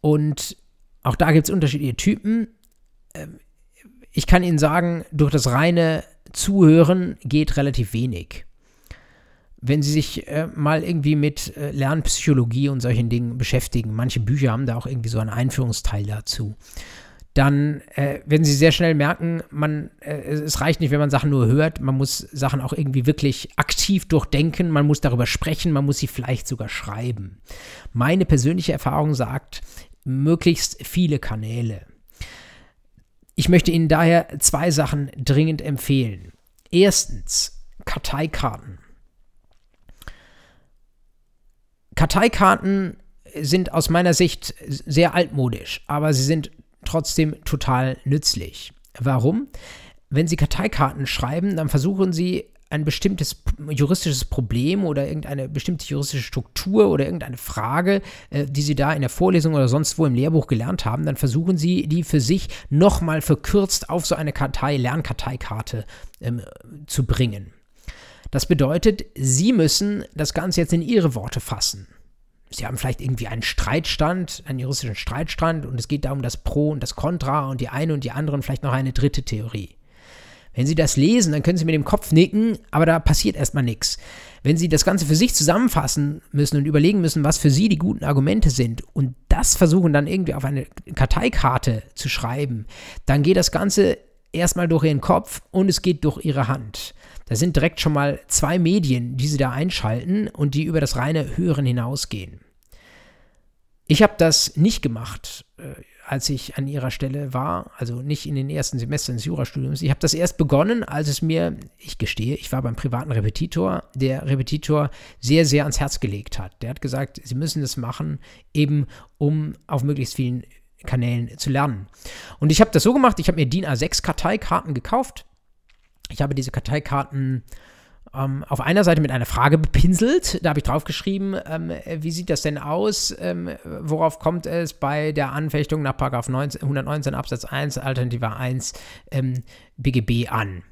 Und auch da gibt es unterschiedliche Typen. Ähm, ich kann Ihnen sagen, durch das reine Zuhören geht relativ wenig wenn Sie sich äh, mal irgendwie mit äh, Lernpsychologie und solchen Dingen beschäftigen, manche Bücher haben da auch irgendwie so einen Einführungsteil dazu, dann äh, werden Sie sehr schnell merken, man, äh, es reicht nicht, wenn man Sachen nur hört, man muss Sachen auch irgendwie wirklich aktiv durchdenken, man muss darüber sprechen, man muss sie vielleicht sogar schreiben. Meine persönliche Erfahrung sagt, möglichst viele Kanäle. Ich möchte Ihnen daher zwei Sachen dringend empfehlen. Erstens, Karteikarten. Karteikarten sind aus meiner Sicht sehr altmodisch, aber sie sind trotzdem total nützlich. Warum? Wenn Sie Karteikarten schreiben, dann versuchen Sie ein bestimmtes juristisches Problem oder irgendeine bestimmte juristische Struktur oder irgendeine Frage, äh, die Sie da in der Vorlesung oder sonst wo im Lehrbuch gelernt haben, dann versuchen Sie, die für sich nochmal verkürzt auf so eine Kartei, Lernkarteikarte ähm, zu bringen. Das bedeutet, Sie müssen das Ganze jetzt in Ihre Worte fassen. Sie haben vielleicht irgendwie einen Streitstand, einen juristischen Streitstand und es geht da um das Pro und das Contra und die eine und die andere und vielleicht noch eine dritte Theorie. Wenn Sie das lesen, dann können Sie mit dem Kopf nicken, aber da passiert erstmal nichts. Wenn Sie das Ganze für sich zusammenfassen müssen und überlegen müssen, was für Sie die guten Argumente sind und das versuchen dann irgendwie auf eine Karteikarte zu schreiben, dann geht das Ganze erstmal durch Ihren Kopf und es geht durch Ihre Hand. Da sind direkt schon mal zwei Medien, die Sie da einschalten und die über das reine Hören hinausgehen. Ich habe das nicht gemacht, äh, als ich an ihrer Stelle war, also nicht in den ersten Semestern des Jurastudiums. Ich habe das erst begonnen, als es mir, ich gestehe, ich war beim privaten Repetitor, der Repetitor sehr, sehr ans Herz gelegt hat. Der hat gesagt, Sie müssen das machen, eben um auf möglichst vielen Kanälen zu lernen. Und ich habe das so gemacht, ich habe mir DIN A6 Karteikarten gekauft ich habe diese Karteikarten ähm, auf einer Seite mit einer Frage bepinselt. Da habe ich draufgeschrieben, ähm, wie sieht das denn aus? Ähm, worauf kommt es bei der Anfechtung nach 19, 119 Absatz 1 Alternative 1 BGB ähm, an?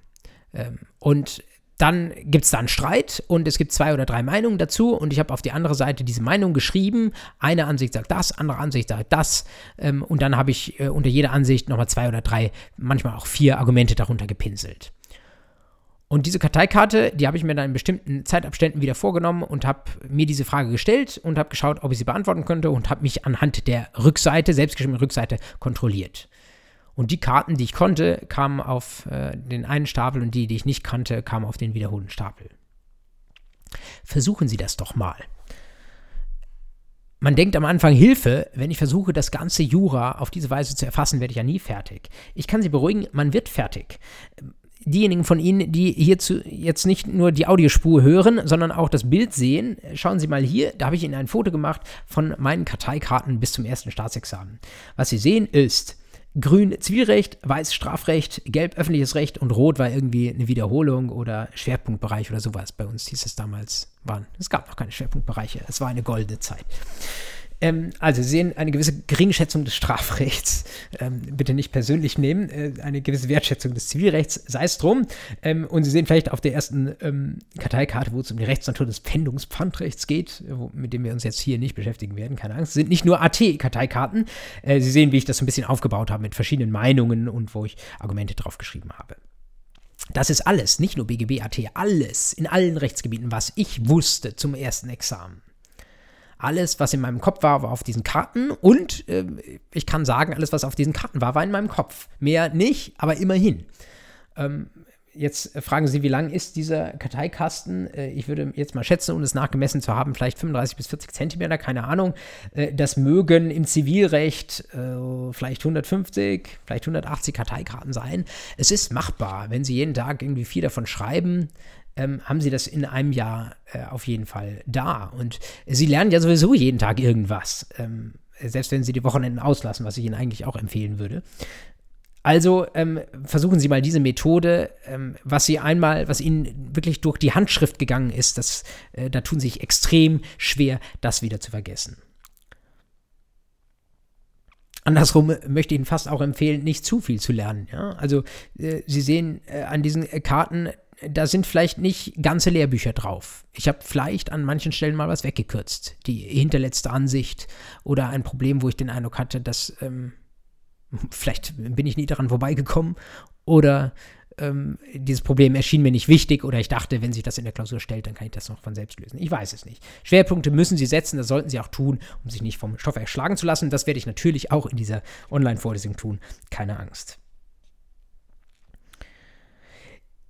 Ähm, und dann gibt es da einen Streit und es gibt zwei oder drei Meinungen dazu und ich habe auf die andere Seite diese Meinung geschrieben. Eine Ansicht sagt das, andere Ansicht sagt das ähm, und dann habe ich äh, unter jeder Ansicht nochmal zwei oder drei, manchmal auch vier Argumente darunter gepinselt. Und diese Karteikarte, die habe ich mir dann in bestimmten Zeitabständen wieder vorgenommen und habe mir diese Frage gestellt und habe geschaut, ob ich sie beantworten könnte und habe mich anhand der Rückseite, selbstgeschriebenen Rückseite, kontrolliert. Und die Karten, die ich konnte, kamen auf äh, den einen Stapel und die, die ich nicht kannte, kamen auf den wiederholten Stapel. Versuchen Sie das doch mal. Man denkt am Anfang Hilfe, wenn ich versuche, das ganze Jura auf diese Weise zu erfassen, werde ich ja nie fertig. Ich kann Sie beruhigen, man wird fertig diejenigen von Ihnen, die hierzu jetzt nicht nur die Audiospur hören, sondern auch das Bild sehen, schauen Sie mal hier, da habe ich Ihnen ein Foto gemacht von meinen Karteikarten bis zum ersten Staatsexamen. Was Sie sehen ist grün Zivilrecht, weiß Strafrecht, gelb öffentliches Recht und rot war irgendwie eine Wiederholung oder Schwerpunktbereich oder sowas. Bei uns hieß es damals, waren, es gab noch keine Schwerpunktbereiche, es war eine goldene Zeit. Ähm, also Sie sehen eine gewisse Geringschätzung des Strafrechts. Ähm, bitte nicht persönlich nehmen. Äh, eine gewisse Wertschätzung des Zivilrechts, sei es drum. Ähm, und Sie sehen vielleicht auf der ersten ähm, Karteikarte, wo es um die Rechtsnatur des Pfändungspfandrechts geht, wo, mit dem wir uns jetzt hier nicht beschäftigen werden, keine Angst. Sind nicht nur AT-Karteikarten. Äh, Sie sehen, wie ich das so ein bisschen aufgebaut habe mit verschiedenen Meinungen und wo ich Argumente drauf geschrieben habe. Das ist alles, nicht nur BGB AT, alles in allen Rechtsgebieten, was ich wusste zum ersten Examen. Alles, was in meinem Kopf war, war auf diesen Karten und äh, ich kann sagen, alles, was auf diesen Karten war, war in meinem Kopf. Mehr nicht, aber immerhin. Ähm, Jetzt fragen Sie, wie lang ist dieser Karteikasten? Äh, ich würde jetzt mal schätzen, um es nachgemessen zu haben, vielleicht 35 bis 40 Zentimeter, keine Ahnung. Äh, das mögen im Zivilrecht äh, vielleicht 150, vielleicht 180 Karteikarten sein. Es ist machbar. Wenn Sie jeden Tag irgendwie vier davon schreiben, ähm, haben Sie das in einem Jahr auf jeden Fall da. Und Sie lernen ja sowieso jeden Tag irgendwas. Ähm, selbst wenn Sie die Wochenenden auslassen, was ich Ihnen eigentlich auch empfehlen würde. Also ähm, versuchen Sie mal diese Methode, ähm, was Sie einmal, was Ihnen wirklich durch die Handschrift gegangen ist, das, äh, da tun Sie sich extrem schwer, das wieder zu vergessen. Andersrum möchte ich Ihnen fast auch empfehlen, nicht zu viel zu lernen. Ja? Also äh, Sie sehen äh, an diesen Karten, da sind vielleicht nicht ganze Lehrbücher drauf. Ich habe vielleicht an manchen Stellen mal was weggekürzt. Die hinterletzte Ansicht oder ein Problem, wo ich den Eindruck hatte, dass ähm, vielleicht bin ich nie daran vorbeigekommen oder ähm, dieses Problem erschien mir nicht wichtig oder ich dachte, wenn sich das in der Klausur stellt, dann kann ich das noch von selbst lösen. Ich weiß es nicht. Schwerpunkte müssen Sie setzen, das sollten Sie auch tun, um sich nicht vom Stoff erschlagen zu lassen. Das werde ich natürlich auch in dieser Online-Vorlesung tun. Keine Angst.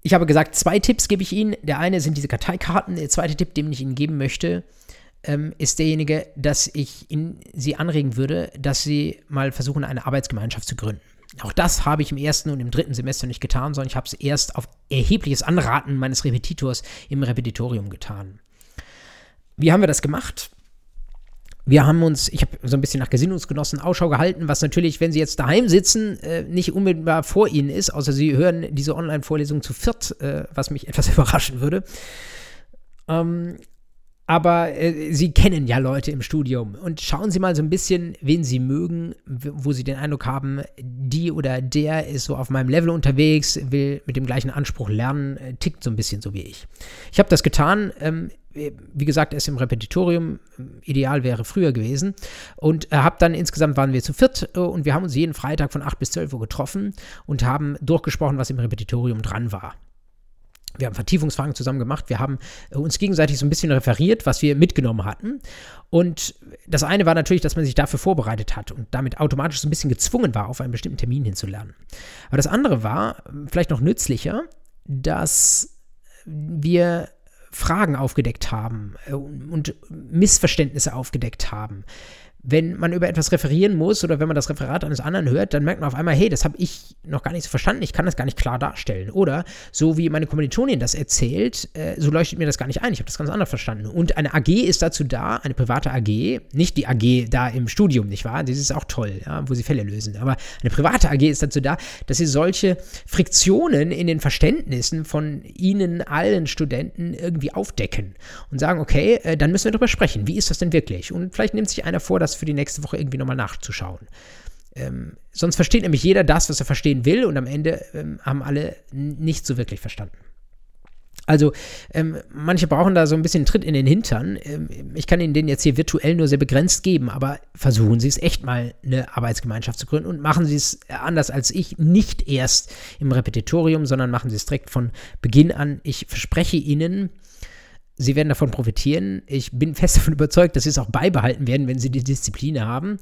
Ich habe gesagt, zwei Tipps gebe ich Ihnen. Der eine sind diese Karteikarten. Der zweite Tipp, den ich Ihnen geben möchte, ähm, ist derjenige, dass ich in, Sie anregen würde, dass Sie mal versuchen, eine Arbeitsgemeinschaft zu gründen. Auch das habe ich im ersten und im dritten Semester nicht getan, sondern ich habe es erst auf erhebliches Anraten meines Repetitors im Repetitorium getan. Wie haben wir das gemacht? Wir haben uns, ich habe so ein bisschen nach Gesinnungsgenossen Ausschau gehalten, was natürlich, wenn Sie jetzt daheim sitzen, äh, nicht unmittelbar vor Ihnen ist, außer Sie hören diese Online-Vorlesung zu viert, äh, was mich etwas überraschen würde. Ähm, aber äh, Sie kennen ja Leute im Studium und schauen Sie mal so ein bisschen, wen Sie mögen, wo Sie den Eindruck haben, die oder der ist so auf meinem Level unterwegs, will mit dem gleichen Anspruch lernen, äh, tickt so ein bisschen so wie ich. Ich habe das getan. Ähm, wie gesagt, erst im Repetitorium, ideal wäre früher gewesen. Und äh, habe dann insgesamt waren wir zu viert äh, und wir haben uns jeden Freitag von 8 bis 12 Uhr getroffen und haben durchgesprochen, was im Repetitorium dran war. Wir haben Vertiefungsfragen zusammen gemacht. Wir haben äh, uns gegenseitig so ein bisschen referiert, was wir mitgenommen hatten. Und das eine war natürlich, dass man sich dafür vorbereitet hat und damit automatisch so ein bisschen gezwungen war, auf einen bestimmten Termin hinzulernen. Aber das andere war, vielleicht noch nützlicher, dass wir Fragen aufgedeckt haben äh, und Missverständnisse aufgedeckt haben wenn man über etwas referieren muss oder wenn man das Referat eines anderen hört, dann merkt man auf einmal, hey, das habe ich noch gar nicht so verstanden, ich kann das gar nicht klar darstellen. Oder so wie meine Kommilitonin das erzählt, äh, so leuchtet mir das gar nicht ein, ich habe das ganz anders verstanden. Und eine AG ist dazu da, eine private AG, nicht die AG da im Studium, nicht wahr? Das ist auch toll, ja, wo sie Fälle lösen. Aber eine private AG ist dazu da, dass sie solche Friktionen in den Verständnissen von ihnen allen Studenten irgendwie aufdecken und sagen, okay, äh, dann müssen wir darüber sprechen. Wie ist das denn wirklich? Und vielleicht nimmt sich einer vor, das das für die nächste Woche irgendwie nochmal nachzuschauen. Ähm, sonst versteht nämlich jeder das, was er verstehen will, und am Ende ähm, haben alle nicht so wirklich verstanden. Also, ähm, manche brauchen da so ein bisschen Tritt in den Hintern. Ähm, ich kann Ihnen den jetzt hier virtuell nur sehr begrenzt geben, aber versuchen Sie es echt mal, eine Arbeitsgemeinschaft zu gründen und machen Sie es anders als ich, nicht erst im Repetitorium, sondern machen Sie es direkt von Beginn an. Ich verspreche Ihnen, Sie werden davon profitieren. Ich bin fest davon überzeugt, dass Sie es auch beibehalten werden, wenn Sie die Disziplin haben.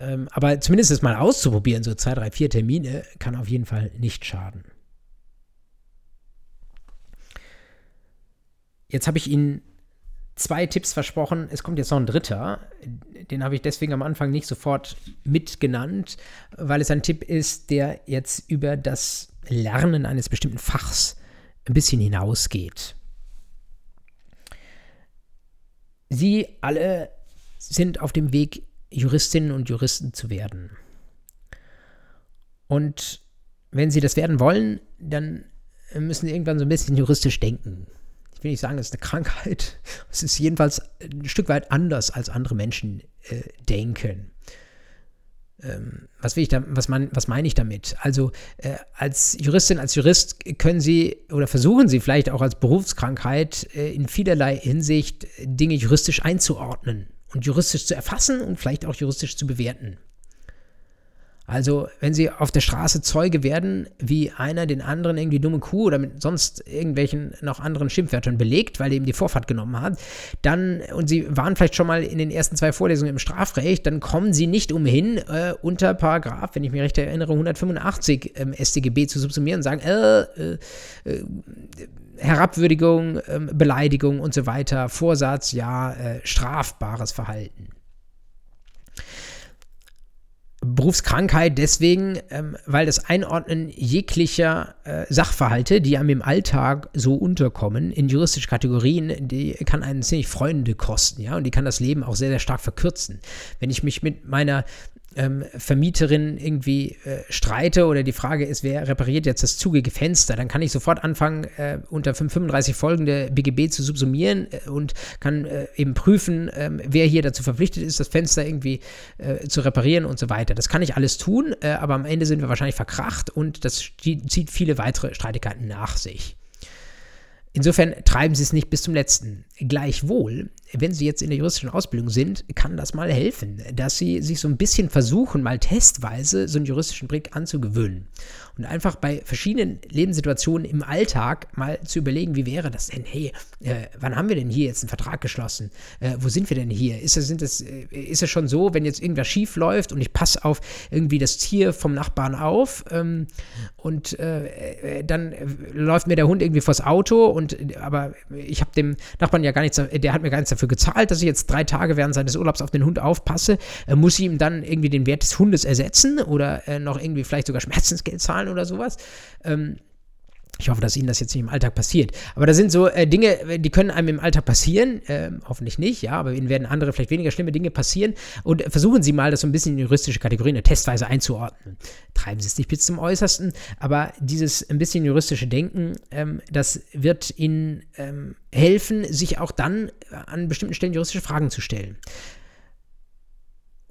Ähm, aber zumindest es mal auszuprobieren, so zwei, drei, vier Termine, kann auf jeden Fall nicht schaden. Jetzt habe ich Ihnen zwei Tipps versprochen. Es kommt jetzt noch ein dritter. Den habe ich deswegen am Anfang nicht sofort mitgenannt, weil es ein Tipp ist, der jetzt über das Lernen eines bestimmten Fachs ein bisschen hinausgeht. Sie alle sind auf dem Weg, Juristinnen und Juristen zu werden. Und wenn sie das werden wollen, dann müssen sie irgendwann so ein bisschen juristisch denken. will nicht sagen, es ist eine Krankheit. Es ist jedenfalls ein Stück weit anders, als andere Menschen äh, denken. Ähm, was, will ich da, was, mein, was meine ich damit? Also äh, als Juristin, als Jurist können Sie oder versuchen Sie vielleicht auch als Berufskrankheit äh, in vielerlei Hinsicht Dinge juristisch einzuordnen und juristisch zu erfassen und vielleicht auch juristisch zu bewerten. Also, wenn sie auf der Straße Zeuge werden, wie einer den anderen irgendwie dumme Kuh oder mit sonst irgendwelchen noch anderen Schimpfwörtern belegt, weil er ihm die Vorfahrt genommen hat, dann, und sie waren vielleicht schon mal in den ersten zwei Vorlesungen im Strafrecht, dann kommen sie nicht umhin, äh, unter Paragraph, wenn ich mich recht erinnere, 185 ähm, StGB zu subsumieren und sagen, äh, äh, äh Herabwürdigung, ähm, Beleidigung und so weiter, Vorsatz, ja, äh, strafbares Verhalten. Berufskrankheit deswegen, ähm, weil das Einordnen jeglicher äh, Sachverhalte, die einem im Alltag so unterkommen, in juristische Kategorien, die kann einen ziemlich Freunde kosten, ja, und die kann das Leben auch sehr, sehr stark verkürzen. Wenn ich mich mit meiner ähm, Vermieterin irgendwie äh, streite oder die Frage ist, wer repariert jetzt das zugige Fenster, dann kann ich sofort anfangen, äh, unter 35 folgende BGB zu subsumieren äh, und kann äh, eben prüfen, ähm, wer hier dazu verpflichtet ist, das Fenster irgendwie äh, zu reparieren und so weiter. Das kann ich alles tun, äh, aber am Ende sind wir wahrscheinlich verkracht und das zieht viele weitere Streitigkeiten nach sich. Insofern treiben Sie es nicht bis zum letzten. Gleichwohl, wenn Sie jetzt in der juristischen Ausbildung sind, kann das mal helfen, dass Sie sich so ein bisschen versuchen, mal testweise so einen juristischen Blick anzugewöhnen. Und einfach bei verschiedenen Lebenssituationen im Alltag mal zu überlegen, wie wäre das denn? Hey, äh, wann haben wir denn hier jetzt einen Vertrag geschlossen? Äh, wo sind wir denn hier? Ist es, sind es, äh, schon so, wenn jetzt irgendwas schief läuft und ich passe auf irgendwie das Tier vom Nachbarn auf ähm, und äh, äh dann läuft mir der Hund irgendwie vors Auto und aber ich habe dem Nachbarn ja gar nichts, der hat mir gar nichts dafür gezahlt, dass ich jetzt drei Tage während seines Urlaubs auf den Hund aufpasse. Äh, muss ich ihm dann irgendwie den Wert des Hundes ersetzen oder noch irgendwie vielleicht sogar Schmerzensgeld zahlen oder sowas. Ähm, ich hoffe, dass Ihnen das jetzt nicht im Alltag passiert. Aber da sind so äh, Dinge, die können einem im Alltag passieren. Äh, hoffentlich nicht, ja, aber Ihnen werden andere, vielleicht weniger schlimme Dinge passieren. Und versuchen Sie mal, das so ein bisschen in juristische Kategorien, testweise einzuordnen. Treiben Sie es nicht bis zum Äußersten, aber dieses ein bisschen juristische Denken, ähm, das wird Ihnen ähm, helfen, sich auch dann an bestimmten Stellen juristische Fragen zu stellen.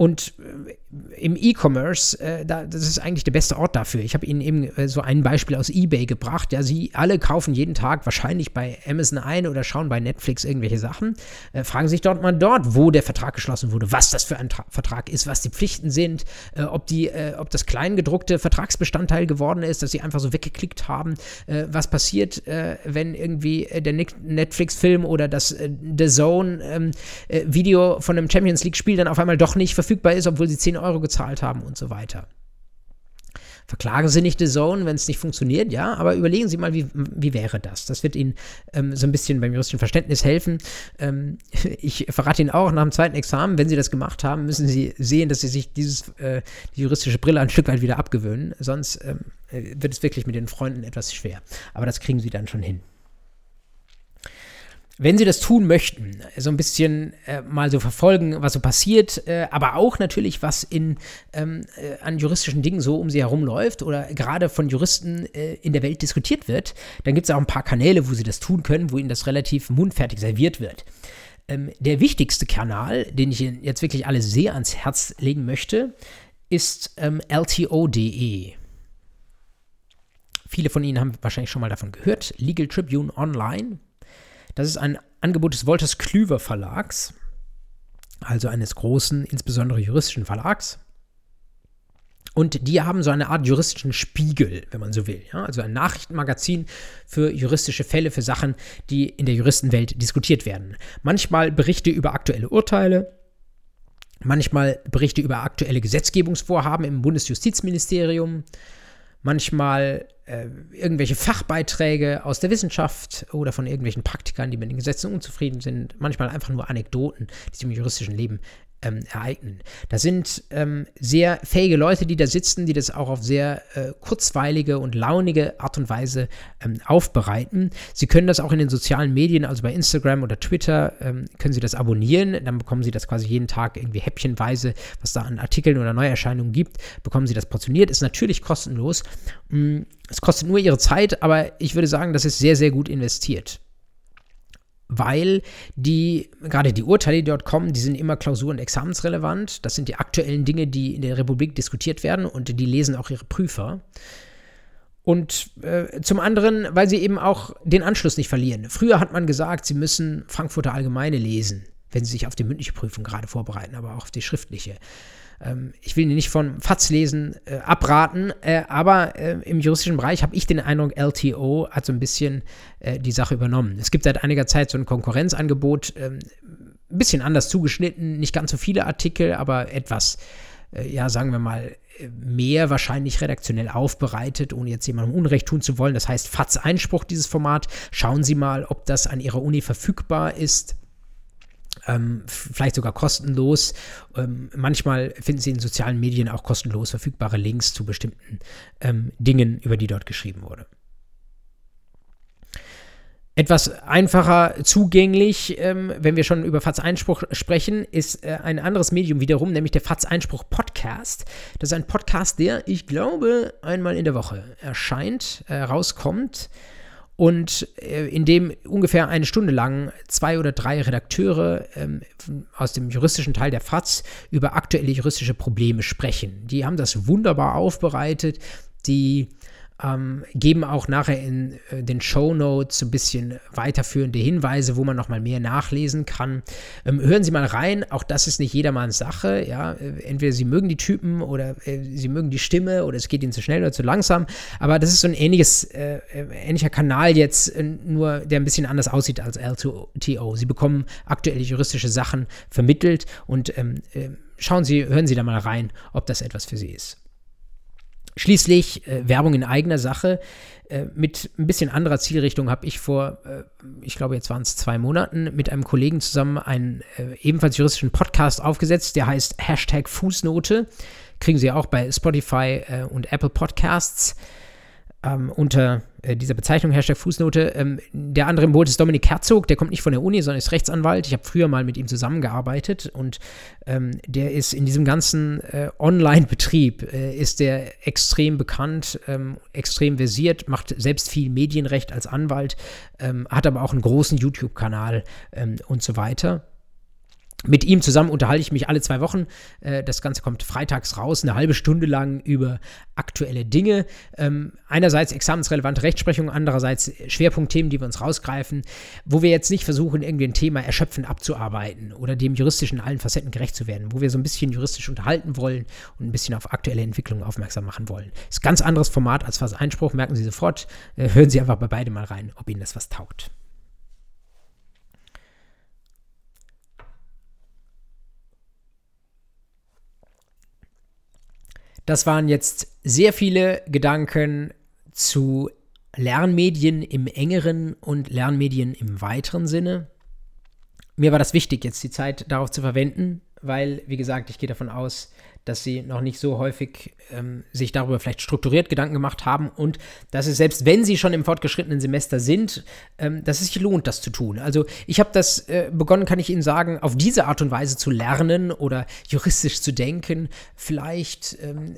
Und äh, im E-Commerce, äh, da, das ist eigentlich der beste Ort dafür. Ich habe Ihnen eben äh, so ein Beispiel aus eBay gebracht. Ja, Sie alle kaufen jeden Tag wahrscheinlich bei Amazon ein oder schauen bei Netflix irgendwelche Sachen. Äh, fragen sich dort mal dort, wo der Vertrag geschlossen wurde, was das für ein Tra Vertrag ist, was die Pflichten sind, äh, ob, die, äh, ob das kleingedruckte Vertragsbestandteil geworden ist, dass Sie einfach so weggeklickt haben. was passiert, wenn irgendwie der Netflix-Film oder das The Zone-Video ähm, von einem Champions League-Spiel dann auf einmal doch nicht verfügbar ist, obwohl sie 10 Euro gezahlt haben und so weiter. Verklagen Sie nicht die Zone, wenn es nicht funktioniert, ja, aber überlegen Sie mal, wie, wie wäre das? Das wird Ihnen ähm, so ein bisschen beim juristischen Verständnis helfen. Ähm, ich verrate Ihnen auch, nach dem zweiten Examen, wenn Sie das gemacht haben, müssen Sie sehen, dass Sie sich dieses, äh, die juristische Brille ein Stück weit wieder abgewöhnen, sonst ähm, äh, wird es wirklich mit den Freunden etwas schwer. Aber das kriegen Sie dann schon hin. Wenn Sie das tun möchten, so ein bisschen äh, mal so verfolgen, was so passiert, äh, aber auch natürlich, was in, ähm, äh, an juristischen Dingen so um Sie herum läuft oder gerade von Juristen äh, in der Welt diskutiert wird, dann gibt es auch ein paar Kanäle, wo Sie das tun können, wo Ihnen das relativ mundfertig serviert wird. Ähm, der wichtigste Kanal, den ich Ihnen jetzt wirklich alle sehr ans Herz legen möchte, ist ähm, LTO.de. Viele von Ihnen haben wahrscheinlich schon mal davon gehört. Legal Tribune Online das ist ein Angebot des Wolters Klüver Verlags, also eines großen, insbesondere juristischen Verlags. Und die haben so eine Art juristischen Spiegel, wenn man so will. Ja? Also ein Nachrichtenmagazin für juristische Fälle, für Sachen, die in der Juristenwelt diskutiert werden. Manchmal Berichte über aktuelle Urteile, manchmal Berichte über aktuelle Gesetzgebungsvorhaben im Bundesjustizministerium, manchmal äh, irgendwelche Fachbeiträge aus der Wissenschaft oder von irgendwelchen Praktikern, die mit den Gesetzen unzufrieden sind, manchmal einfach nur Anekdoten, die sich im juristischen Leben ähm, ereignen. Das sind ähm, sehr fähige Leute, die da sitzen, die das auch auf sehr äh, kurzweilige und launige Art und Weise ähm, aufbereiten. Sie können das auch in den sozialen Medien, also bei Instagram oder Twitter, ähm, können Sie das abonnieren. Dann bekommen Sie das quasi jeden Tag irgendwie häppchenweise, was da an Artikeln oder Neuerscheinungen gibt, bekommen Sie das portioniert. Ist natürlich kostenlos. Mm, es kostet nur Ihre Zeit, aber ich würde sagen, das ist sehr, sehr gut investiert. Weil die, gerade die Urteile, die dort kommen, die sind immer klausur- und examensrelevant. Das sind die aktuellen Dinge, die in der Republik diskutiert werden und die lesen auch ihre Prüfer. Und äh, zum anderen, weil sie eben auch den Anschluss nicht verlieren. Früher hat man gesagt, sie müssen Frankfurter Allgemeine lesen, wenn sie sich auf die mündliche Prüfung gerade vorbereiten, aber auch auf die schriftliche. Ähm, ich will nicht von FATS lesen äh, abraten, äh, aber äh, im juristischen Bereich habe ich den Eindruck, LTO hat so ein bisschen äh, die Sache übernommen. Es gibt seit einiger Zeit so ein Konkurrenzangebot, ähm, ein bisschen anders zugeschnitten, nicht ganz so viele Artikel, aber etwas, äh, ja, sagen wir mal, mehr wahrscheinlich redaktionell aufbereitet, ohne jetzt jemandem Unrecht tun zu wollen. Das heißt, FATS Einspruch, dieses Format. Schauen Sie mal, ob das an Ihrer Uni verfügbar ist. Ähm, vielleicht sogar kostenlos. Ähm, manchmal finden Sie in sozialen Medien auch kostenlos verfügbare Links zu bestimmten ähm, Dingen, über die dort geschrieben wurde etwas einfacher zugänglich, ähm, wenn wir schon über FATS Einspruch sprechen, ist äh, ein anderes Medium wiederum, nämlich der FATS Einspruch Podcast. Das ist ein Podcast, der, ich glaube, einmal in der Woche erscheint, äh, rauskommt und äh, in dem ungefähr eine Stunde lang zwei oder drei Redakteure ähm, aus dem juristischen Teil der FATS über aktuelle juristische Probleme sprechen. Die haben das wunderbar aufbereitet. Die ähm, geben auch nachher in äh, den Show Notes so ein bisschen weiterführende Hinweise, wo man nochmal mehr nachlesen kann. Ähm, hören Sie mal rein, auch das ist nicht jedermanns Sache. Ja? Äh, entweder Sie mögen die Typen oder äh, Sie mögen die Stimme oder es geht Ihnen zu schnell oder zu langsam. Aber das ist so ein ähnliches, äh, äh ähnlicher Kanal jetzt, nur der ein bisschen anders aussieht als L2TO. Sie bekommen aktuelle juristische Sachen vermittelt und ähm, schauen Sie, hören Sie da mal rein, ob das etwas für Sie ist. Schließlich äh, Werbung in eigener Sache. Äh, mit ein bisschen anderer Zielrichtung habe ich vor, äh, ich glaube, jetzt waren es zwei Monaten, mit einem Kollegen zusammen einen äh, ebenfalls juristischen Podcast aufgesetzt, der heißt Hashtag Fußnote. Kriegen Sie auch bei Spotify äh, und Apple Podcasts ähm, unter äh, dieser Bezeichnung, Hashtag Fußnote. Ähm, der andere im Boot ist Dominik Herzog, der kommt nicht von der Uni, sondern ist Rechtsanwalt. Ich habe früher mal mit ihm zusammengearbeitet und ähm, der ist in diesem ganzen äh, Online-Betrieb, äh, ist der extrem bekannt, ähm, extrem versiert, macht selbst viel Medienrecht als Anwalt, ähm, hat aber auch einen großen YouTube-Kanal ähm, und so weiter. Mit ihm zusammen unterhalte ich mich alle zwei Wochen. Äh, das Ganze kommt freitags raus, eine halbe Stunde lang über aktuelle Dinge. Ähm, einerseits examensrelevante Rechtsprechung, andererseits Schwerpunktthemen, die wir uns rausgreifen, wo wir jetzt nicht versuchen, irgendwie ein Thema erschöpfend abzuarbeiten oder dem juristischen allen Facetten gerecht zu werden, wo wir so ein bisschen juristisch unterhalten wollen und ein bisschen auf aktuelle Entwicklungen aufmerksam machen wollen. Ist ein ganz anderes Format als was Einspruch, merken Sie sofort. Äh, hören Sie einfach bei beide mal rein, ob Ihnen das was taugt. Das waren jetzt sehr viele Gedanken zu Lernmedien im engeren und Lernmedien im weiteren Sinne. Mir war das wichtig, jetzt die Zeit darauf zu verwenden, weil, wie gesagt, ich gehe davon aus, dass sie noch nicht so häufig ähm, sich darüber vielleicht strukturiert Gedanken gemacht haben und dass es selbst wenn sie schon im fortgeschrittenen Semester sind, ähm, dass es sich lohnt, das zu tun. Also ich habe das äh, begonnen, kann ich Ihnen sagen, auf diese Art und Weise zu lernen oder juristisch zu denken. Vielleicht ähm,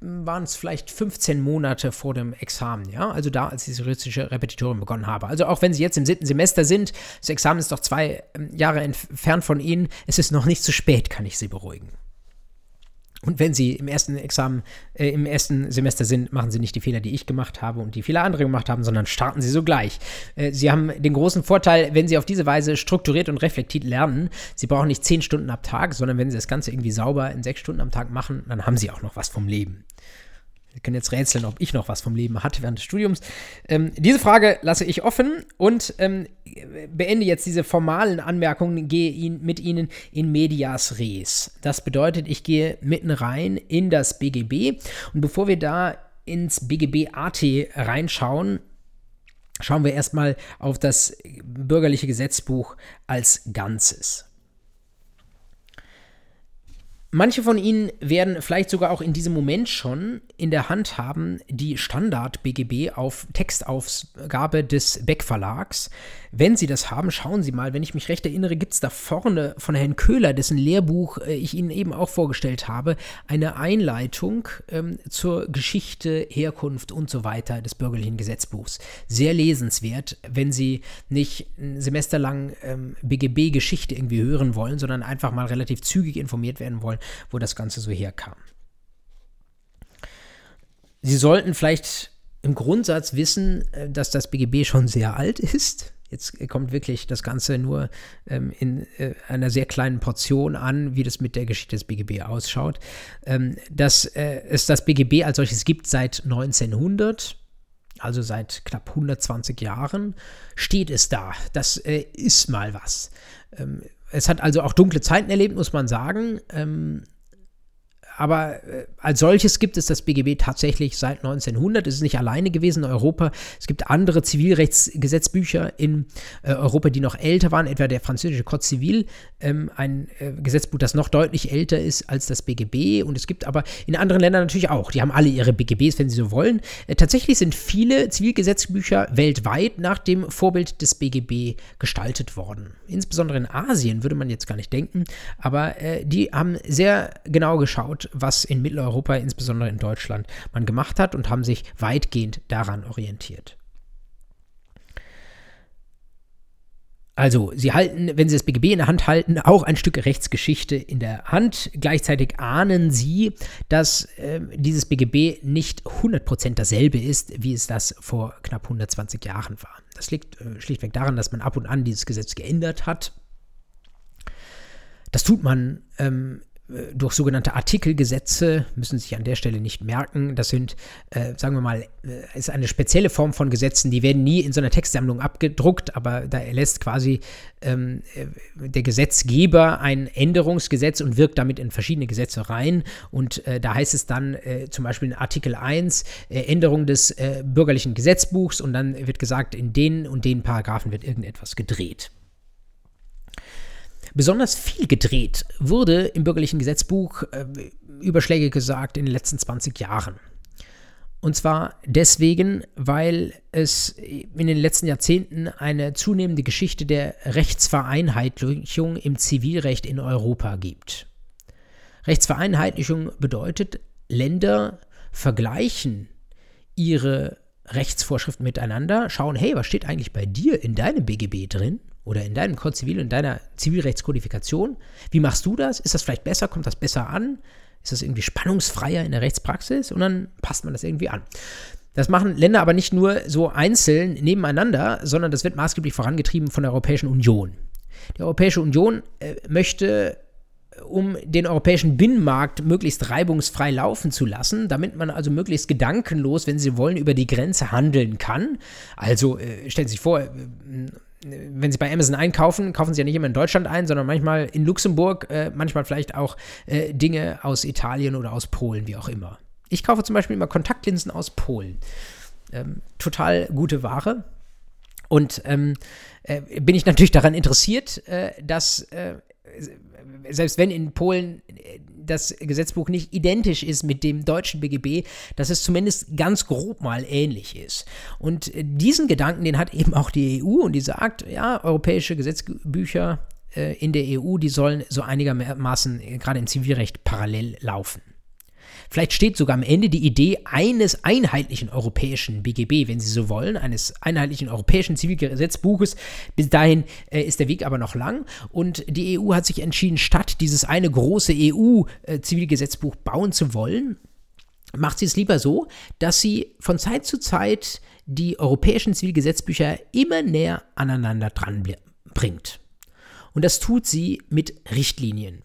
waren es vielleicht 15 Monate vor dem Examen, ja, also da, als ich das juristische Repetitorium begonnen habe. Also auch wenn Sie jetzt im siebten Semester sind, das Examen ist doch zwei ähm, Jahre entfernt von Ihnen, es ist noch nicht zu spät, kann ich Sie beruhigen. Und wenn Sie im ersten Examen, äh, im ersten Semester sind, machen Sie nicht die Fehler, die ich gemacht habe und die viele andere gemacht haben, sondern starten Sie sogleich. Äh, Sie haben den großen Vorteil, wenn Sie auf diese Weise strukturiert und reflektiert lernen, Sie brauchen nicht zehn Stunden am Tag, sondern wenn Sie das Ganze irgendwie sauber in sechs Stunden am Tag machen, dann haben Sie auch noch was vom Leben. Wir können jetzt rätseln, ob ich noch was vom Leben hatte während des Studiums. Ähm, diese Frage lasse ich offen und ähm, beende jetzt diese formalen Anmerkungen, gehe ihn, mit Ihnen in Medias Res. Das bedeutet, ich gehe mitten rein in das BGB und bevor wir da ins BGB AT reinschauen, schauen wir erstmal auf das bürgerliche Gesetzbuch als Ganzes. Manche von Ihnen werden vielleicht sogar auch in diesem Moment schon in der Hand haben die Standard-BGB auf Textausgabe des Beck Verlags. Wenn Sie das haben, schauen Sie mal. Wenn ich mich recht erinnere, gibt es da vorne von Herrn Köhler, dessen Lehrbuch äh, ich Ihnen eben auch vorgestellt habe, eine Einleitung ähm, zur Geschichte, Herkunft und so weiter des bürgerlichen Gesetzbuchs. Sehr lesenswert, wenn Sie nicht ein Semester lang ähm, BGB-Geschichte irgendwie hören wollen, sondern einfach mal relativ zügig informiert werden wollen wo das Ganze so herkam. Sie sollten vielleicht im Grundsatz wissen, äh, dass das BGB schon sehr alt ist. Jetzt kommt wirklich das Ganze nur ähm, in äh, einer sehr kleinen Portion an, wie das mit der Geschichte des BGB ausschaut. Ähm, dass äh, es das BGB als solches gibt seit 1900, also seit knapp 120 Jahren, steht es da. Das äh, ist mal was. Ähm, es hat also auch dunkle Zeiten erlebt, muss man sagen. Ähm, aber äh, als solches gibt es das BGB tatsächlich seit 1900. Es ist nicht alleine gewesen in Europa. Es gibt andere Zivilrechtsgesetzbücher in äh, Europa, die noch älter waren, etwa der französische Code Civil, ähm, ein äh, Gesetzbuch, das noch deutlich älter ist als das BGB. Und es gibt aber in anderen Ländern natürlich auch. Die haben alle ihre BGBs, wenn sie so wollen. Tatsächlich sind viele Zivilgesetzbücher weltweit nach dem Vorbild des BGB gestaltet worden. Insbesondere in Asien würde man jetzt gar nicht denken, aber die haben sehr genau geschaut, was in Mitteleuropa, insbesondere in Deutschland, man gemacht hat und haben sich weitgehend daran orientiert. Also, Sie halten, wenn Sie das BGB in der Hand halten, auch ein Stück Rechtsgeschichte in der Hand. Gleichzeitig ahnen Sie, dass äh, dieses BGB nicht 100% dasselbe ist, wie es das vor knapp 120 Jahren war. Das liegt äh, schlichtweg daran, dass man ab und an dieses Gesetz geändert hat. Das tut man ähm, durch sogenannte Artikelgesetze, müssen Sie sich an der Stelle nicht merken. Das sind, äh, sagen wir mal, äh, ist eine spezielle Form von Gesetzen, die werden nie in so einer Textsammlung abgedruckt, aber da erlässt quasi ähm, äh, der Gesetzgeber ein Änderungsgesetz und wirkt damit in verschiedene Gesetze rein. Und äh, da heißt es dann äh, zum Beispiel in Artikel 1 äh, Änderung des bürgerlichen Gesetzbuchs und dann wird gesagt, in den und den Paragraphen wird irgendetwas gedreht. Besonders viel gedreht wurde im bürgerlichen Gesetzbuch, äh, Überschläge gesagt, in den letzten 20 Jahren. Und zwar deswegen, weil es in den letzten Jahrzehnten eine zunehmende Geschichte der Rechtsvereinheitlichung im Zivilrecht in Europa gibt. Rechtsvereinheitlichung bedeutet, Länder vergleichen ihre Rechtsvorschriften miteinander, schauen, hey, was steht eigentlich bei dir in deinem BGB drin? Oder in deinem Code Zivil, in deiner Zivilrechtskodifikation. Wie machst du das? Ist das vielleicht besser? Kommt das besser an? Ist das irgendwie spannungsfreier in der Rechtspraxis? Und dann passt man das irgendwie an. Das machen Länder aber nicht nur so einzeln nebeneinander, sondern das wird maßgeblich vorangetrieben von der Europäischen Union. Die Europäische Union äh, möchte um den europäischen Binnenmarkt möglichst reibungsfrei laufen zu lassen, damit man also möglichst gedankenlos, wenn Sie wollen, über die Grenze handeln kann. Also äh, stellen Sie sich vor, äh, wenn Sie bei Amazon einkaufen, kaufen Sie ja nicht immer in Deutschland ein, sondern manchmal in Luxemburg, äh, manchmal vielleicht auch äh, Dinge aus Italien oder aus Polen, wie auch immer. Ich kaufe zum Beispiel immer Kontaktlinsen aus Polen. Ähm, total gute Ware. Und ähm, äh, bin ich natürlich daran interessiert, äh, dass äh, selbst wenn in Polen äh, das Gesetzbuch nicht identisch ist mit dem deutschen BGB, dass es zumindest ganz grob mal ähnlich ist. Und äh, diesen Gedanken, den hat eben auch die EU und die sagt, ja, europäische Gesetzbücher äh, in der EU, die sollen so einigermaßen gerade im Zivilrecht parallel laufen. Vielleicht steht sogar am Ende die Idee eines einheitlichen europäischen BGB, wenn Sie so wollen, eines einheitlichen europäischen Zivilgesetzbuches. Bis dahin äh, ist der Weg aber noch lang und die EU hat sich entschieden, statt dieses eine große EU-Zivilgesetzbuch äh, bauen zu wollen, macht sie es lieber so, dass sie von Zeit zu Zeit die europäischen Zivilgesetzbücher immer näher aneinander dran bringt. Und das tut sie mit Richtlinien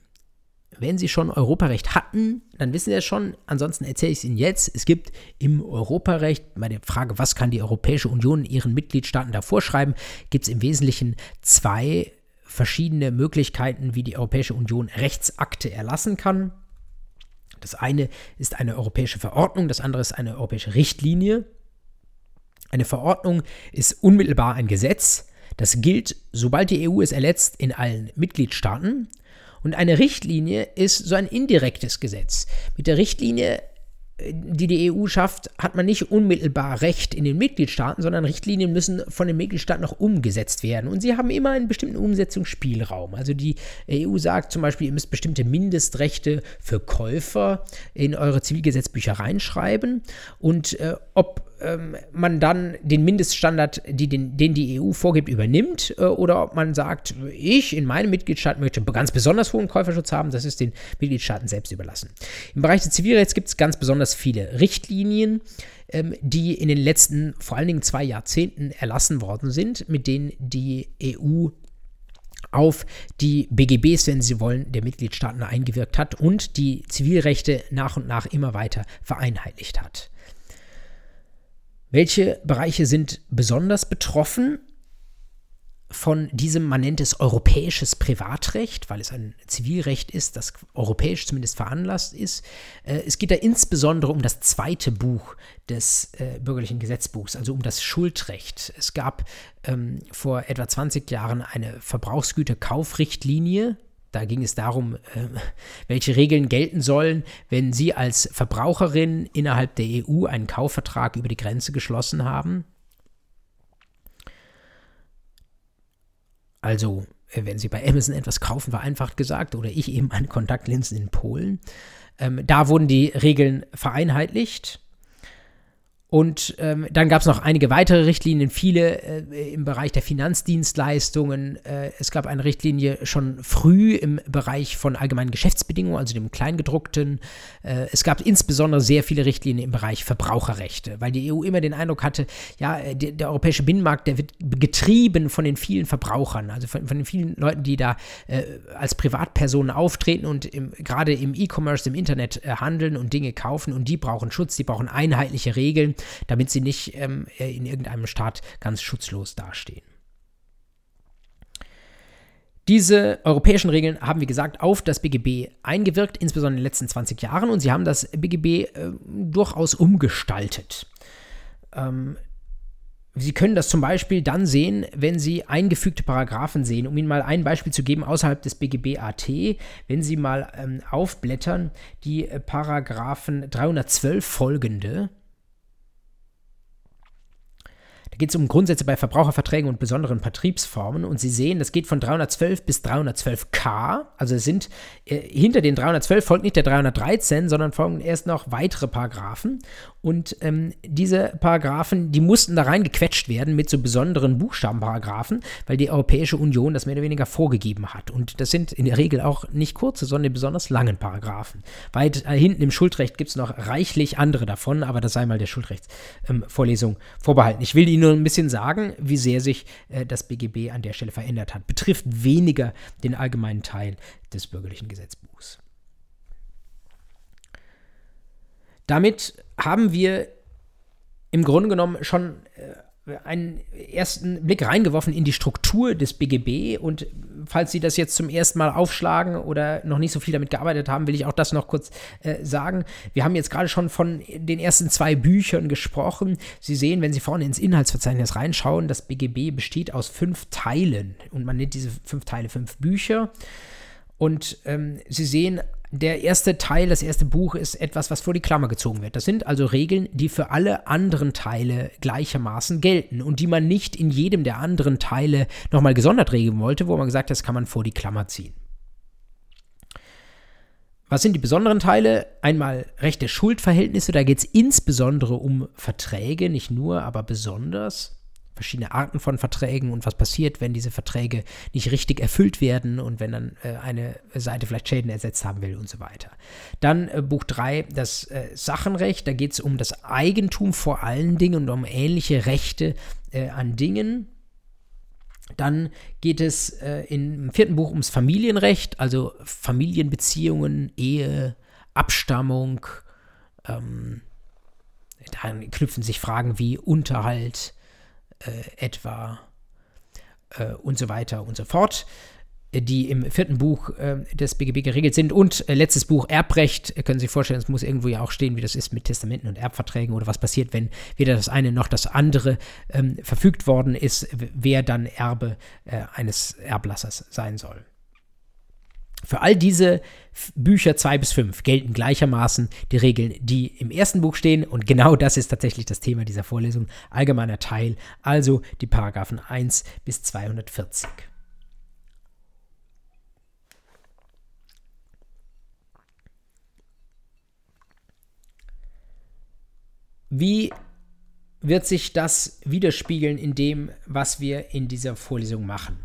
wenn Sie schon Europarecht hatten, dann wissen Sie es schon. Ansonsten erzähle ich es Ihnen jetzt. Es gibt im Europarecht, bei der Frage, was kann die Europäische Union ihren Mitgliedstaaten da vorschreiben, gibt es im Wesentlichen zwei verschiedene Möglichkeiten, wie die Europäische Union Rechtsakte erlassen kann. Das eine ist eine europäische Verordnung, das andere ist eine europäische Richtlinie. Eine Verordnung ist unmittelbar ein Gesetz. Das gilt, sobald die EU es erletzt, in allen Mitgliedstaaten. Und eine Richtlinie ist so ein indirektes Gesetz. Mit der Richtlinie die die EU schafft, hat man nicht unmittelbar Recht in den Mitgliedstaaten, sondern Richtlinien müssen von den Mitgliedstaaten noch umgesetzt werden. Und sie haben immer einen bestimmten Umsetzungsspielraum. Also die EU sagt zum Beispiel, ihr müsst bestimmte Mindestrechte für Käufer in eure Zivilgesetzbücher reinschreiben. Und äh, ob ähm, man dann den Mindeststandard, die den, den die EU vorgibt, übernimmt äh, oder ob man sagt, ich in meinem Mitgliedstaat möchte ganz besonders hohen Käuferschutz haben, das ist den Mitgliedstaaten selbst überlassen. Im Bereich des Zivilrechts gibt es ganz besonders viele Richtlinien, ähm, die in den letzten vor allen Dingen zwei Jahrzehnten erlassen worden sind, mit denen die EU auf die BGBs, wenn Sie wollen, der Mitgliedstaaten eingewirkt hat und die Zivilrechte nach und nach immer weiter vereinheitlicht hat. Welche Bereiche sind besonders betroffen von diesem, man nennt es europäisches Privatrecht, weil es ein Zivilrecht ist, das europäisch zumindest veranlasst ist. Äh, es geht da insbesondere um das zweite Buch des äh, bürgerlichen Gesetzbuchs, also um das Schuldrecht. Es gab ähm, vor etwa 20 Jahren eine Verbrauchsgüterkaufrichtlinie, da ging es darum, äh, welche Regeln gelten sollen, wenn Sie als Verbraucherin innerhalb der EU einen Kaufvertrag über die Grenze geschlossen haben. Also, äh, wenn Sie bei Amazon etwas kaufen, vereinfacht gesagt, oder ich eben meine Kontaktlinsen in Polen. Ähm, da wurden die Regeln vereinheitlicht. Und ähm, dann gab es noch einige weitere Richtlinien, viele äh, im Bereich der Finanzdienstleistungen. Äh, es gab eine Richtlinie schon früh im Bereich von allgemeinen Geschäftsbedingungen, also dem Kleingedruckten. Äh, es gab insbesondere sehr viele Richtlinien im Bereich Verbraucherrechte, weil die EU immer den Eindruck hatte, ja, äh, der, der europäische Binnenmarkt, der wird getrieben von den vielen Verbrauchern, also von, von den vielen Leuten, die da äh, als Privatpersonen auftreten und im, gerade im E-Commerce, im Internet äh, handeln und Dinge kaufen und die brauchen Schutz, die brauchen einheitliche Regeln damit sie nicht ähm, äh, in irgendeinem Staat ganz schutzlos dastehen. Diese europäischen Regeln haben, wie gesagt, auf das BGB eingewirkt, insbesondere in den letzten 20 Jahren, und sie haben das BGB äh, durchaus umgestaltet. Ähm, Sie können das zum Beispiel dann sehen, wenn Sie eingefügte Paragraphen sehen. Um Ihnen mal ein Beispiel zu geben außerhalb des BGB AT, wenn Sie mal ähm, aufblättern, die äh, Paragraphen 312 folgende, da geht es um Grundsätze bei Verbraucherverträgen und besonderen Vertriebsformen. Und Sie sehen, das geht von 312 bis 312k. Also es sind äh, hinter den 312 folgt nicht der 313, sondern folgen erst noch weitere Paragraphen. Und ähm, diese Paragraphen, die mussten da reingequetscht werden mit so besonderen Buchstabenparagraphen, weil die Europäische Union das mehr oder weniger vorgegeben hat. Und das sind in der Regel auch nicht kurze, sondern besonders langen Paragraphen. Weit äh, hinten im Schuldrecht gibt es noch reichlich andere davon, aber das sei mal der Schuldrechtsvorlesung ähm, vorbehalten. Ich will Ihnen nur ein bisschen sagen, wie sehr sich äh, das BGB an der Stelle verändert hat. Betrifft weniger den allgemeinen Teil des bürgerlichen Gesetzbuchs. Damit haben wir im Grunde genommen schon äh, einen ersten Blick reingeworfen in die Struktur des BGB. Und falls Sie das jetzt zum ersten Mal aufschlagen oder noch nicht so viel damit gearbeitet haben, will ich auch das noch kurz äh, sagen. Wir haben jetzt gerade schon von den ersten zwei Büchern gesprochen. Sie sehen, wenn Sie vorne ins Inhaltsverzeichnis reinschauen, das BGB besteht aus fünf Teilen. Und man nennt diese fünf Teile fünf Bücher. Und ähm, Sie sehen der erste Teil, das erste Buch ist etwas, was vor die Klammer gezogen wird. Das sind also Regeln, die für alle anderen Teile gleichermaßen gelten und die man nicht in jedem der anderen Teile nochmal gesondert regeln wollte, wo man gesagt hat, das kann man vor die Klammer ziehen. Was sind die besonderen Teile? Einmal rechte Schuldverhältnisse, da geht es insbesondere um Verträge, nicht nur, aber besonders verschiedene Arten von Verträgen und was passiert, wenn diese Verträge nicht richtig erfüllt werden und wenn dann äh, eine Seite vielleicht Schäden ersetzt haben will und so weiter. Dann äh, Buch 3, das äh, Sachenrecht, da geht es um das Eigentum vor allen Dingen und um ähnliche Rechte äh, an Dingen. Dann geht es äh, im vierten Buch ums Familienrecht, also Familienbeziehungen, Ehe, Abstammung. Ähm, da knüpfen sich Fragen wie Unterhalt, etwa äh, und so weiter und so fort, äh, die im vierten Buch äh, des BGB geregelt sind. Und äh, letztes Buch Erbrecht, können Sie sich vorstellen, es muss irgendwo ja auch stehen, wie das ist mit Testamenten und Erbverträgen oder was passiert, wenn weder das eine noch das andere ähm, verfügt worden ist, wer dann Erbe äh, eines Erblassers sein soll. Für all diese Bücher 2 bis 5 gelten gleichermaßen die Regeln, die im ersten Buch stehen. Und genau das ist tatsächlich das Thema dieser Vorlesung. Allgemeiner Teil, also die Paragraphen 1 bis 240. Wie wird sich das widerspiegeln in dem, was wir in dieser Vorlesung machen?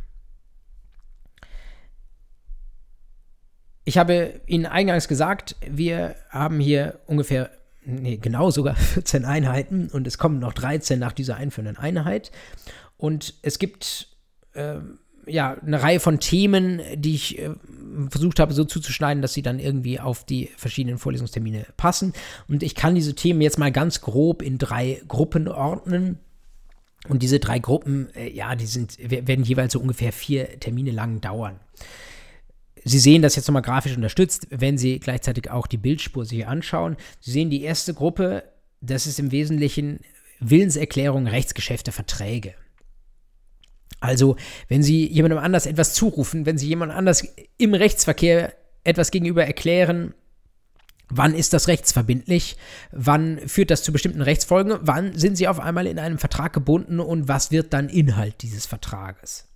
Ich habe Ihnen eingangs gesagt, wir haben hier ungefähr, nee, genau sogar 14 Einheiten und es kommen noch 13 nach dieser einführenden Einheit. Und es gibt äh, ja eine Reihe von Themen, die ich äh, versucht habe so zuzuschneiden, dass sie dann irgendwie auf die verschiedenen Vorlesungstermine passen. Und ich kann diese Themen jetzt mal ganz grob in drei Gruppen ordnen. Und diese drei Gruppen, äh, ja, die sind, werden jeweils so ungefähr vier Termine lang dauern. Sie sehen das jetzt nochmal grafisch unterstützt, wenn Sie gleichzeitig auch die Bildspur sich anschauen. Sie sehen die erste Gruppe, das ist im Wesentlichen Willenserklärung, Rechtsgeschäfte, Verträge. Also, wenn Sie jemandem anders etwas zurufen, wenn Sie jemand anders im Rechtsverkehr etwas gegenüber erklären, wann ist das rechtsverbindlich, wann führt das zu bestimmten Rechtsfolgen, wann sind Sie auf einmal in einem Vertrag gebunden und was wird dann Inhalt dieses Vertrages.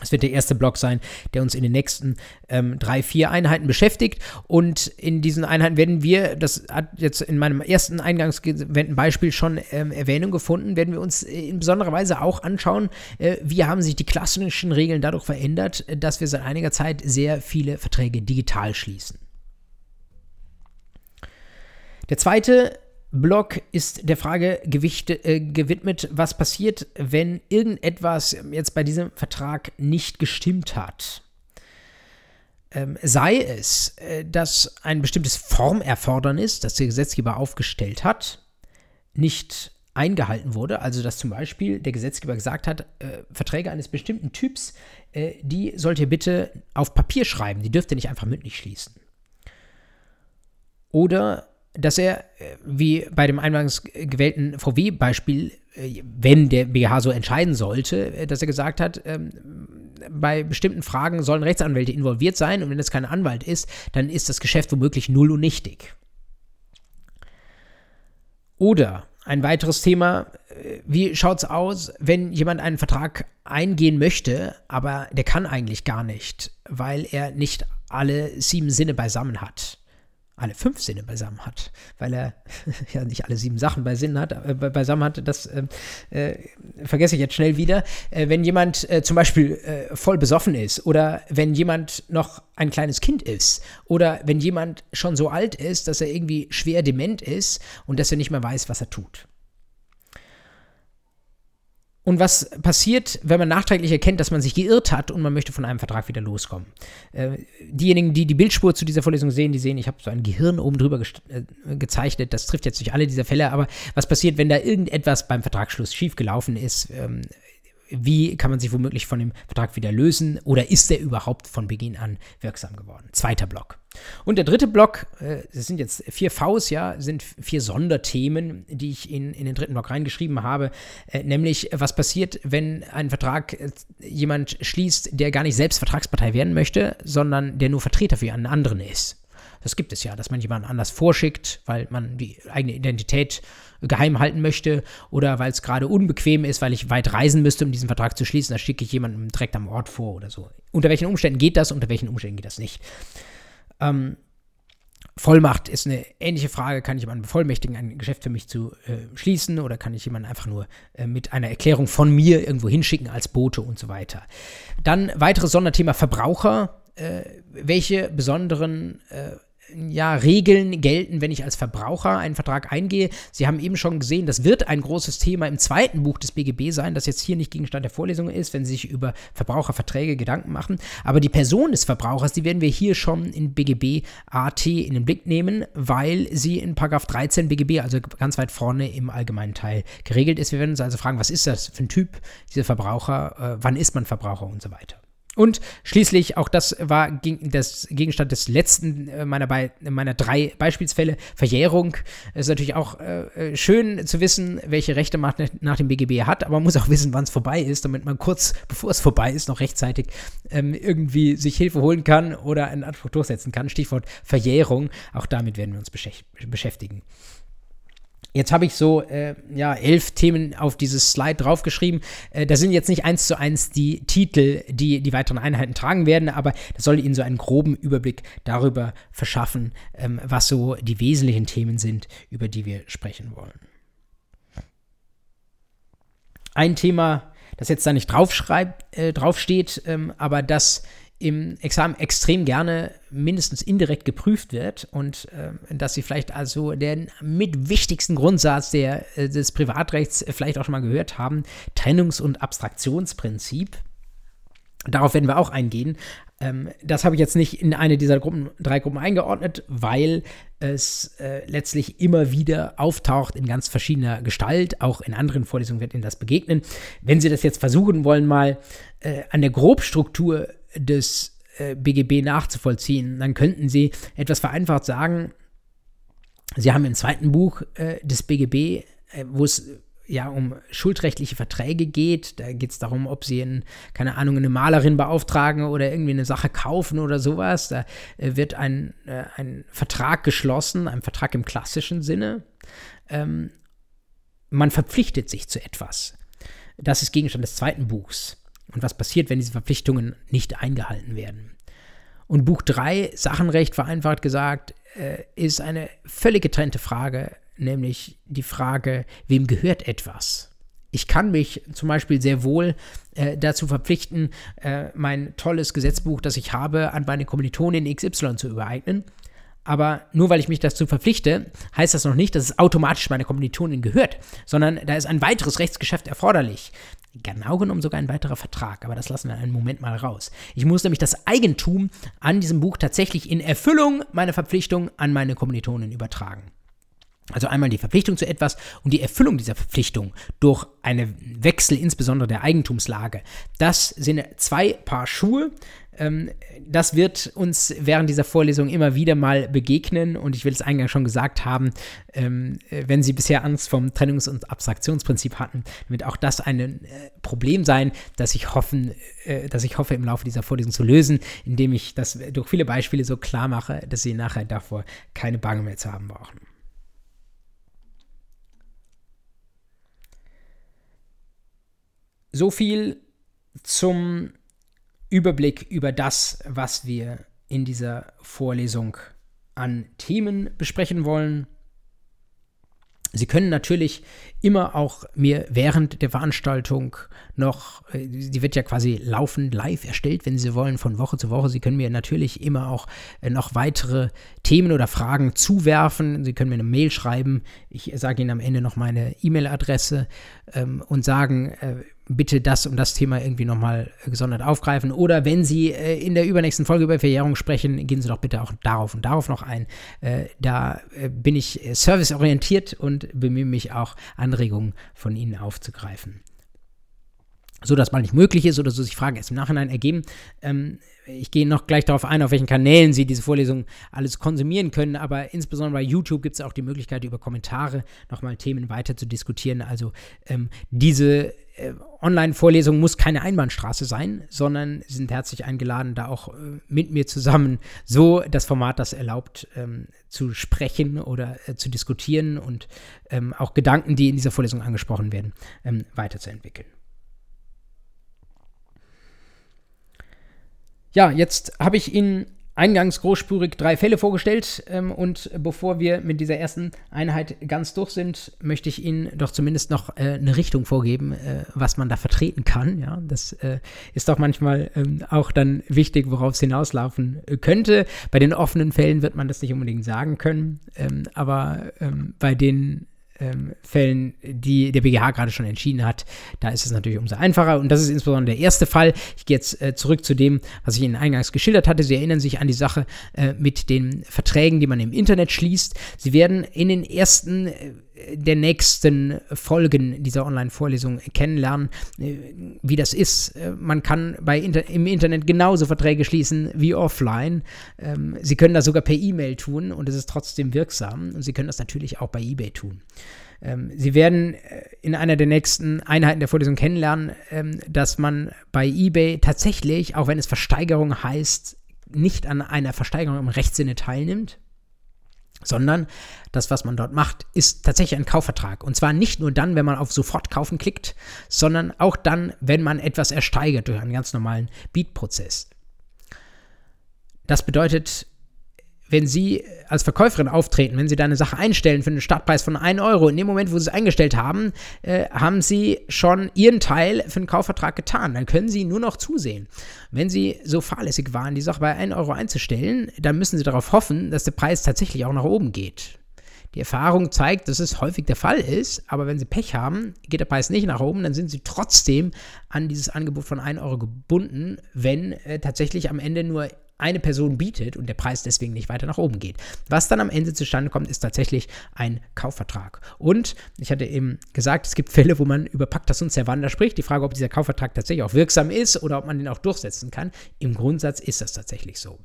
Das wird der erste Block sein, der uns in den nächsten ähm, drei, vier Einheiten beschäftigt. Und in diesen Einheiten werden wir, das hat jetzt in meinem ersten eingangsgewendeten Beispiel schon ähm, Erwähnung gefunden, werden wir uns in besonderer Weise auch anschauen, äh, wie haben sich die klassischen Regeln dadurch verändert, dass wir seit einiger Zeit sehr viele Verträge digital schließen. Der zweite Block ist der Frage gewichte, äh, gewidmet, was passiert, wenn irgendetwas jetzt bei diesem Vertrag nicht gestimmt hat. Ähm, sei es, äh, dass ein bestimmtes Formerfordernis, das der Gesetzgeber aufgestellt hat, nicht eingehalten wurde. Also dass zum Beispiel der Gesetzgeber gesagt hat, äh, Verträge eines bestimmten Typs, äh, die sollt ihr bitte auf Papier schreiben, die dürft ihr nicht einfach mündlich schließen. Oder dass er, äh, wie bei dem eingangs gewählten VW-Beispiel, äh, wenn der BGH so entscheiden sollte, äh, dass er gesagt hat, ähm, bei bestimmten Fragen sollen Rechtsanwälte involviert sein und wenn es kein Anwalt ist, dann ist das Geschäft womöglich null und nichtig. Oder ein weiteres Thema, wie schaut es aus, wenn jemand einen Vertrag eingehen möchte, aber der kann eigentlich gar nicht, weil er nicht alle sieben Sinne beisammen hat alle fünf Sinne beisammen hat, weil er ja nicht alle sieben Sachen beisammen hat, äh, beisammen hat das äh, äh, vergesse ich jetzt schnell wieder. Äh, wenn jemand äh, zum Beispiel äh, voll besoffen ist oder wenn jemand noch ein kleines Kind ist oder wenn jemand schon so alt ist, dass er irgendwie schwer dement ist und dass er nicht mehr weiß, was er tut. Und was passiert, wenn man nachträglich erkennt, dass man sich geirrt hat und man möchte von einem Vertrag wieder loskommen? Äh, diejenigen, die die Bildspur zu dieser Vorlesung sehen, die sehen, ich habe so ein Gehirn oben drüber äh, gezeichnet. Das trifft jetzt nicht alle dieser Fälle, aber was passiert, wenn da irgendetwas beim Vertragsschluss schiefgelaufen ist? Ähm, wie kann man sich womöglich von dem Vertrag wieder lösen oder ist er überhaupt von Beginn an wirksam geworden? Zweiter Block. Und der dritte Block, äh, das sind jetzt vier Vs, ja, sind vier Sonderthemen, die ich in, in den dritten Block reingeschrieben habe, äh, nämlich was passiert, wenn ein Vertrag äh, jemand schließt, der gar nicht selbst Vertragspartei werden möchte, sondern der nur Vertreter für einen anderen ist. Das gibt es ja, dass man jemanden anders vorschickt, weil man die eigene Identität geheim halten möchte oder weil es gerade unbequem ist, weil ich weit reisen müsste, um diesen Vertrag zu schließen. Da schicke ich jemanden direkt am Ort vor oder so. Unter welchen Umständen geht das, unter welchen Umständen geht das nicht? Ähm, Vollmacht ist eine ähnliche Frage. Kann ich jemanden bevollmächtigen, ein Geschäft für mich zu äh, schließen oder kann ich jemanden einfach nur äh, mit einer Erklärung von mir irgendwo hinschicken als Bote und so weiter. Dann weiteres Sonderthema Verbraucher. Äh, welche besonderen äh, ja, Regeln gelten, wenn ich als Verbraucher einen Vertrag eingehe. Sie haben eben schon gesehen, das wird ein großes Thema im zweiten Buch des BGB sein, das jetzt hier nicht Gegenstand der Vorlesung ist, wenn Sie sich über Verbraucherverträge Gedanken machen. Aber die Person des Verbrauchers, die werden wir hier schon in BGB AT in den Blick nehmen, weil sie in 13 BGB, also ganz weit vorne im allgemeinen Teil, geregelt ist. Wir werden uns also fragen, was ist das für ein Typ, dieser Verbraucher, äh, wann ist man Verbraucher und so weiter. Und schließlich, auch das war das Gegenstand des letzten äh, meiner, Be meiner drei Beispielsfälle, Verjährung. Es ist natürlich auch äh, äh, schön zu wissen, welche Rechte man nach dem BGB hat, aber man muss auch wissen, wann es vorbei ist, damit man kurz bevor es vorbei ist, noch rechtzeitig ähm, irgendwie sich Hilfe holen kann oder einen Anspruch durchsetzen kann. Stichwort Verjährung. Auch damit werden wir uns beschäftigen. Jetzt habe ich so äh, ja, elf Themen auf dieses Slide draufgeschrieben. Äh, da sind jetzt nicht eins zu eins die Titel, die die weiteren Einheiten tragen werden, aber das soll Ihnen so einen groben Überblick darüber verschaffen, ähm, was so die wesentlichen Themen sind, über die wir sprechen wollen. Ein Thema, das jetzt da nicht äh, draufsteht, ähm, aber das im Examen extrem gerne mindestens indirekt geprüft wird und äh, dass sie vielleicht also den mit wichtigsten Grundsatz der, äh, des Privatrechts vielleicht auch schon mal gehört haben, Trennungs- und Abstraktionsprinzip. Darauf werden wir auch eingehen. Ähm, das habe ich jetzt nicht in eine dieser Gruppen, drei Gruppen eingeordnet, weil es äh, letztlich immer wieder auftaucht in ganz verschiedener Gestalt. Auch in anderen Vorlesungen wird Ihnen das begegnen. Wenn Sie das jetzt versuchen wollen, mal äh, an der Grobstruktur des äh, BGB nachzuvollziehen. Dann könnten Sie etwas vereinfacht sagen, Sie haben im zweiten Buch äh, des BGB, äh, wo es ja um schuldrechtliche Verträge geht. Da geht es darum, ob sie in, keine Ahnung, eine Malerin beauftragen oder irgendwie eine Sache kaufen oder sowas. Da äh, wird ein, äh, ein Vertrag geschlossen, ein Vertrag im klassischen Sinne. Ähm, man verpflichtet sich zu etwas. Das ist Gegenstand des zweiten Buchs und was passiert, wenn diese Verpflichtungen nicht eingehalten werden. Und Buch 3, Sachenrecht vereinfacht gesagt, äh, ist eine völlig getrennte Frage, nämlich die Frage, wem gehört etwas? Ich kann mich zum Beispiel sehr wohl äh, dazu verpflichten, äh, mein tolles Gesetzbuch, das ich habe, an meine Kommilitonin XY zu übereignen. Aber nur weil ich mich dazu verpflichte, heißt das noch nicht, dass es automatisch meiner Kommilitonin gehört, sondern da ist ein weiteres Rechtsgeschäft erforderlich. Genau genommen sogar ein weiterer Vertrag, aber das lassen wir einen Moment mal raus. Ich muss nämlich das Eigentum an diesem Buch tatsächlich in Erfüllung meiner Verpflichtung an meine Kommilitonen übertragen. Also einmal die Verpflichtung zu etwas und die Erfüllung dieser Verpflichtung durch einen Wechsel insbesondere der Eigentumslage. Das sind zwei Paar Schuhe. Ähm, das wird uns während dieser Vorlesung immer wieder mal begegnen und ich will es eingangs schon gesagt haben, ähm, wenn Sie bisher Angst vom Trennungs- und Abstraktionsprinzip hatten, wird auch das ein äh, Problem sein, das ich, hoffen, äh, das ich hoffe im Laufe dieser Vorlesung zu lösen, indem ich das durch viele Beispiele so klar mache, dass Sie nachher davor keine Bange mehr zu haben brauchen. So viel zum Überblick über das, was wir in dieser Vorlesung an Themen besprechen wollen. Sie können natürlich immer auch mir während der Veranstaltung noch, äh, die wird ja quasi laufend live erstellt, wenn Sie wollen, von Woche zu Woche. Sie können mir natürlich immer auch äh, noch weitere Themen oder Fragen zuwerfen. Sie können mir eine Mail schreiben. Ich sage Ihnen am Ende noch meine E-Mail-Adresse ähm, und sagen, äh, bitte das und das Thema irgendwie nochmal gesondert aufgreifen. Oder wenn Sie äh, in der übernächsten Folge über Verjährung sprechen, gehen Sie doch bitte auch darauf und darauf noch ein. Äh, da äh, bin ich serviceorientiert und bemühe mich auch, Anregungen von Ihnen aufzugreifen so dass mal nicht möglich ist oder so sich Fragen erst im Nachhinein ergeben. Ähm, ich gehe noch gleich darauf ein, auf welchen Kanälen Sie diese Vorlesung alles konsumieren können, aber insbesondere bei YouTube gibt es auch die Möglichkeit, über Kommentare nochmal Themen weiter zu diskutieren. Also ähm, diese äh, Online-Vorlesung muss keine Einbahnstraße sein, sondern Sie sind herzlich eingeladen, da auch äh, mit mir zusammen so das Format das erlaubt, ähm, zu sprechen oder äh, zu diskutieren und ähm, auch Gedanken, die in dieser Vorlesung angesprochen werden, ähm, weiterzuentwickeln. Ja, jetzt habe ich Ihnen eingangs großspurig drei Fälle vorgestellt. Ähm, und bevor wir mit dieser ersten Einheit ganz durch sind, möchte ich Ihnen doch zumindest noch äh, eine Richtung vorgeben, äh, was man da vertreten kann. Ja, das äh, ist doch manchmal ähm, auch dann wichtig, worauf es hinauslaufen äh, könnte. Bei den offenen Fällen wird man das nicht unbedingt sagen können, ähm, aber ähm, bei den ähm, Fällen, die der BGH gerade schon entschieden hat, da ist es natürlich umso einfacher. Und das ist insbesondere der erste Fall. Ich gehe jetzt äh, zurück zu dem, was ich Ihnen eingangs geschildert hatte. Sie erinnern sich an die Sache äh, mit den Verträgen, die man im Internet schließt. Sie werden in den ersten äh, der nächsten Folgen dieser Online-Vorlesung kennenlernen, äh, wie das ist. Äh, man kann bei Inter im Internet genauso Verträge schließen wie offline. Ähm, Sie können das sogar per E-Mail tun und es ist trotzdem wirksam. Und Sie können das natürlich auch bei eBay tun. Ähm, Sie werden äh, in einer der nächsten Einheiten der Vorlesung kennenlernen, ähm, dass man bei eBay tatsächlich, auch wenn es Versteigerung heißt, nicht an einer Versteigerung im Rechtssinne teilnimmt, sondern das, was man dort macht, ist tatsächlich ein Kaufvertrag. Und zwar nicht nur dann, wenn man auf Sofort kaufen klickt, sondern auch dann, wenn man etwas ersteigert durch einen ganz normalen Beat-Prozess. Das bedeutet, wenn Sie als Verkäuferin auftreten, wenn Sie da eine Sache einstellen für einen Startpreis von 1 Euro, in dem Moment, wo Sie es eingestellt haben, äh, haben Sie schon Ihren Teil für einen Kaufvertrag getan. Dann können Sie nur noch zusehen. Wenn Sie so fahrlässig waren, die Sache bei 1 Euro einzustellen, dann müssen Sie darauf hoffen, dass der Preis tatsächlich auch nach oben geht. Die Erfahrung zeigt, dass es häufig der Fall ist, aber wenn Sie Pech haben, geht der Preis nicht nach oben, dann sind Sie trotzdem an dieses Angebot von 1 Euro gebunden, wenn äh, tatsächlich am Ende nur eine Person bietet und der Preis deswegen nicht weiter nach oben geht. Was dann am Ende zustande kommt, ist tatsächlich ein Kaufvertrag. Und ich hatte eben gesagt, es gibt Fälle, wo man über Pacta und Servanda spricht. Die Frage, ob dieser Kaufvertrag tatsächlich auch wirksam ist oder ob man den auch durchsetzen kann. Im Grundsatz ist das tatsächlich so.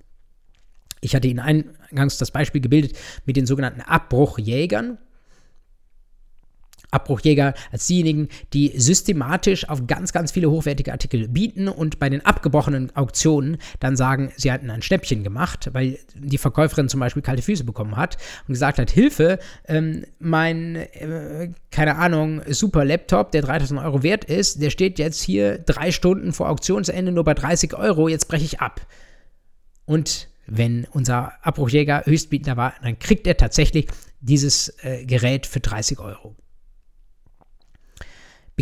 Ich hatte Ihnen eingangs das Beispiel gebildet mit den sogenannten Abbruchjägern. Abbruchjäger als diejenigen, die systematisch auf ganz, ganz viele hochwertige Artikel bieten und bei den abgebrochenen Auktionen dann sagen, sie hatten ein Schnäppchen gemacht, weil die Verkäuferin zum Beispiel kalte Füße bekommen hat und gesagt hat, Hilfe, ähm, mein, äh, keine Ahnung, super Laptop, der 3000 Euro wert ist, der steht jetzt hier drei Stunden vor Auktionsende nur bei 30 Euro, jetzt breche ich ab. Und wenn unser Abbruchjäger Höchstbietender war, dann kriegt er tatsächlich dieses äh, Gerät für 30 Euro.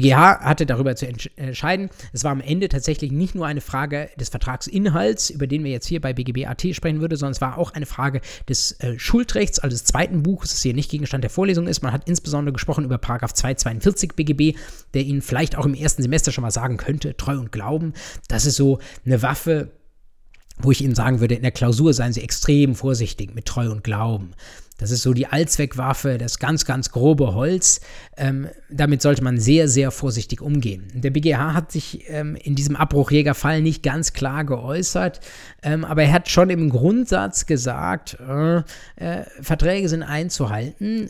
BGH hatte darüber zu entscheiden. Es war am Ende tatsächlich nicht nur eine Frage des Vertragsinhalts, über den wir jetzt hier bei BGB.at sprechen würden, sondern es war auch eine Frage des äh, Schuldrechts, also des zweiten Buches, das hier nicht Gegenstand der Vorlesung ist. Man hat insbesondere gesprochen über Paragraph 242 BGB, der Ihnen vielleicht auch im ersten Semester schon mal sagen könnte, Treu und Glauben. Das ist so eine Waffe, wo ich Ihnen sagen würde, in der Klausur seien Sie extrem vorsichtig mit Treu und Glauben. Das ist so die Allzweckwaffe, das ganz, ganz grobe Holz. Ähm, damit sollte man sehr, sehr vorsichtig umgehen. Der BGH hat sich ähm, in diesem Abbruchjägerfall nicht ganz klar geäußert, ähm, aber er hat schon im Grundsatz gesagt, äh, äh, Verträge sind einzuhalten.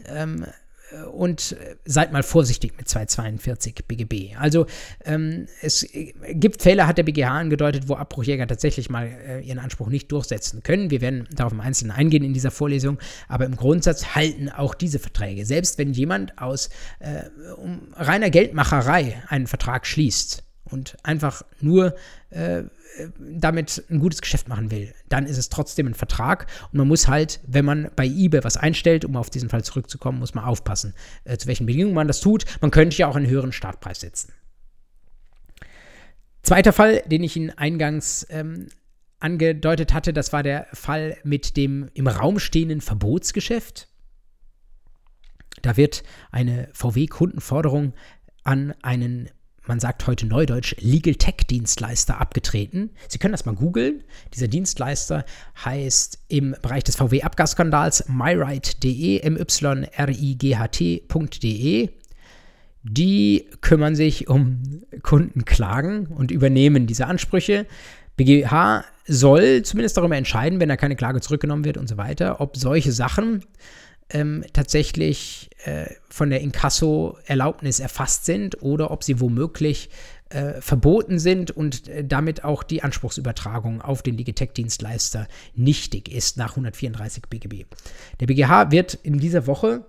Ähm, und seid mal vorsichtig mit 242 BGB. Also ähm, es gibt Fälle, hat der BGH angedeutet, wo Abbruchjäger tatsächlich mal äh, ihren Anspruch nicht durchsetzen können. Wir werden darauf im Einzelnen eingehen in dieser Vorlesung, aber im Grundsatz halten auch diese Verträge. Selbst wenn jemand aus äh, um reiner Geldmacherei einen Vertrag schließt und einfach nur äh, damit ein gutes Geschäft machen will, dann ist es trotzdem ein Vertrag und man muss halt, wenn man bei eBay was einstellt, um auf diesen Fall zurückzukommen, muss man aufpassen, äh, zu welchen Bedingungen man das tut. Man könnte ja auch einen höheren Startpreis setzen. Zweiter Fall, den ich Ihnen eingangs ähm, angedeutet hatte, das war der Fall mit dem im Raum stehenden Verbotsgeschäft. Da wird eine VW-Kundenforderung an einen man sagt heute neudeutsch, Legal Tech Dienstleister abgetreten. Sie können das mal googeln. Dieser Dienstleister heißt im Bereich des VW-Abgasskandals myright.de, m-y-r-i-g-h-t.de. Die kümmern sich um Kundenklagen und übernehmen diese Ansprüche. BGH soll zumindest darüber entscheiden, wenn da keine Klage zurückgenommen wird und so weiter, ob solche Sachen ähm, tatsächlich äh, von der Inkasso-Erlaubnis erfasst sind oder ob sie womöglich äh, verboten sind und äh, damit auch die Anspruchsübertragung auf den Digitech-Dienstleister nichtig ist nach 134 BGB. Der BGH wird in dieser Woche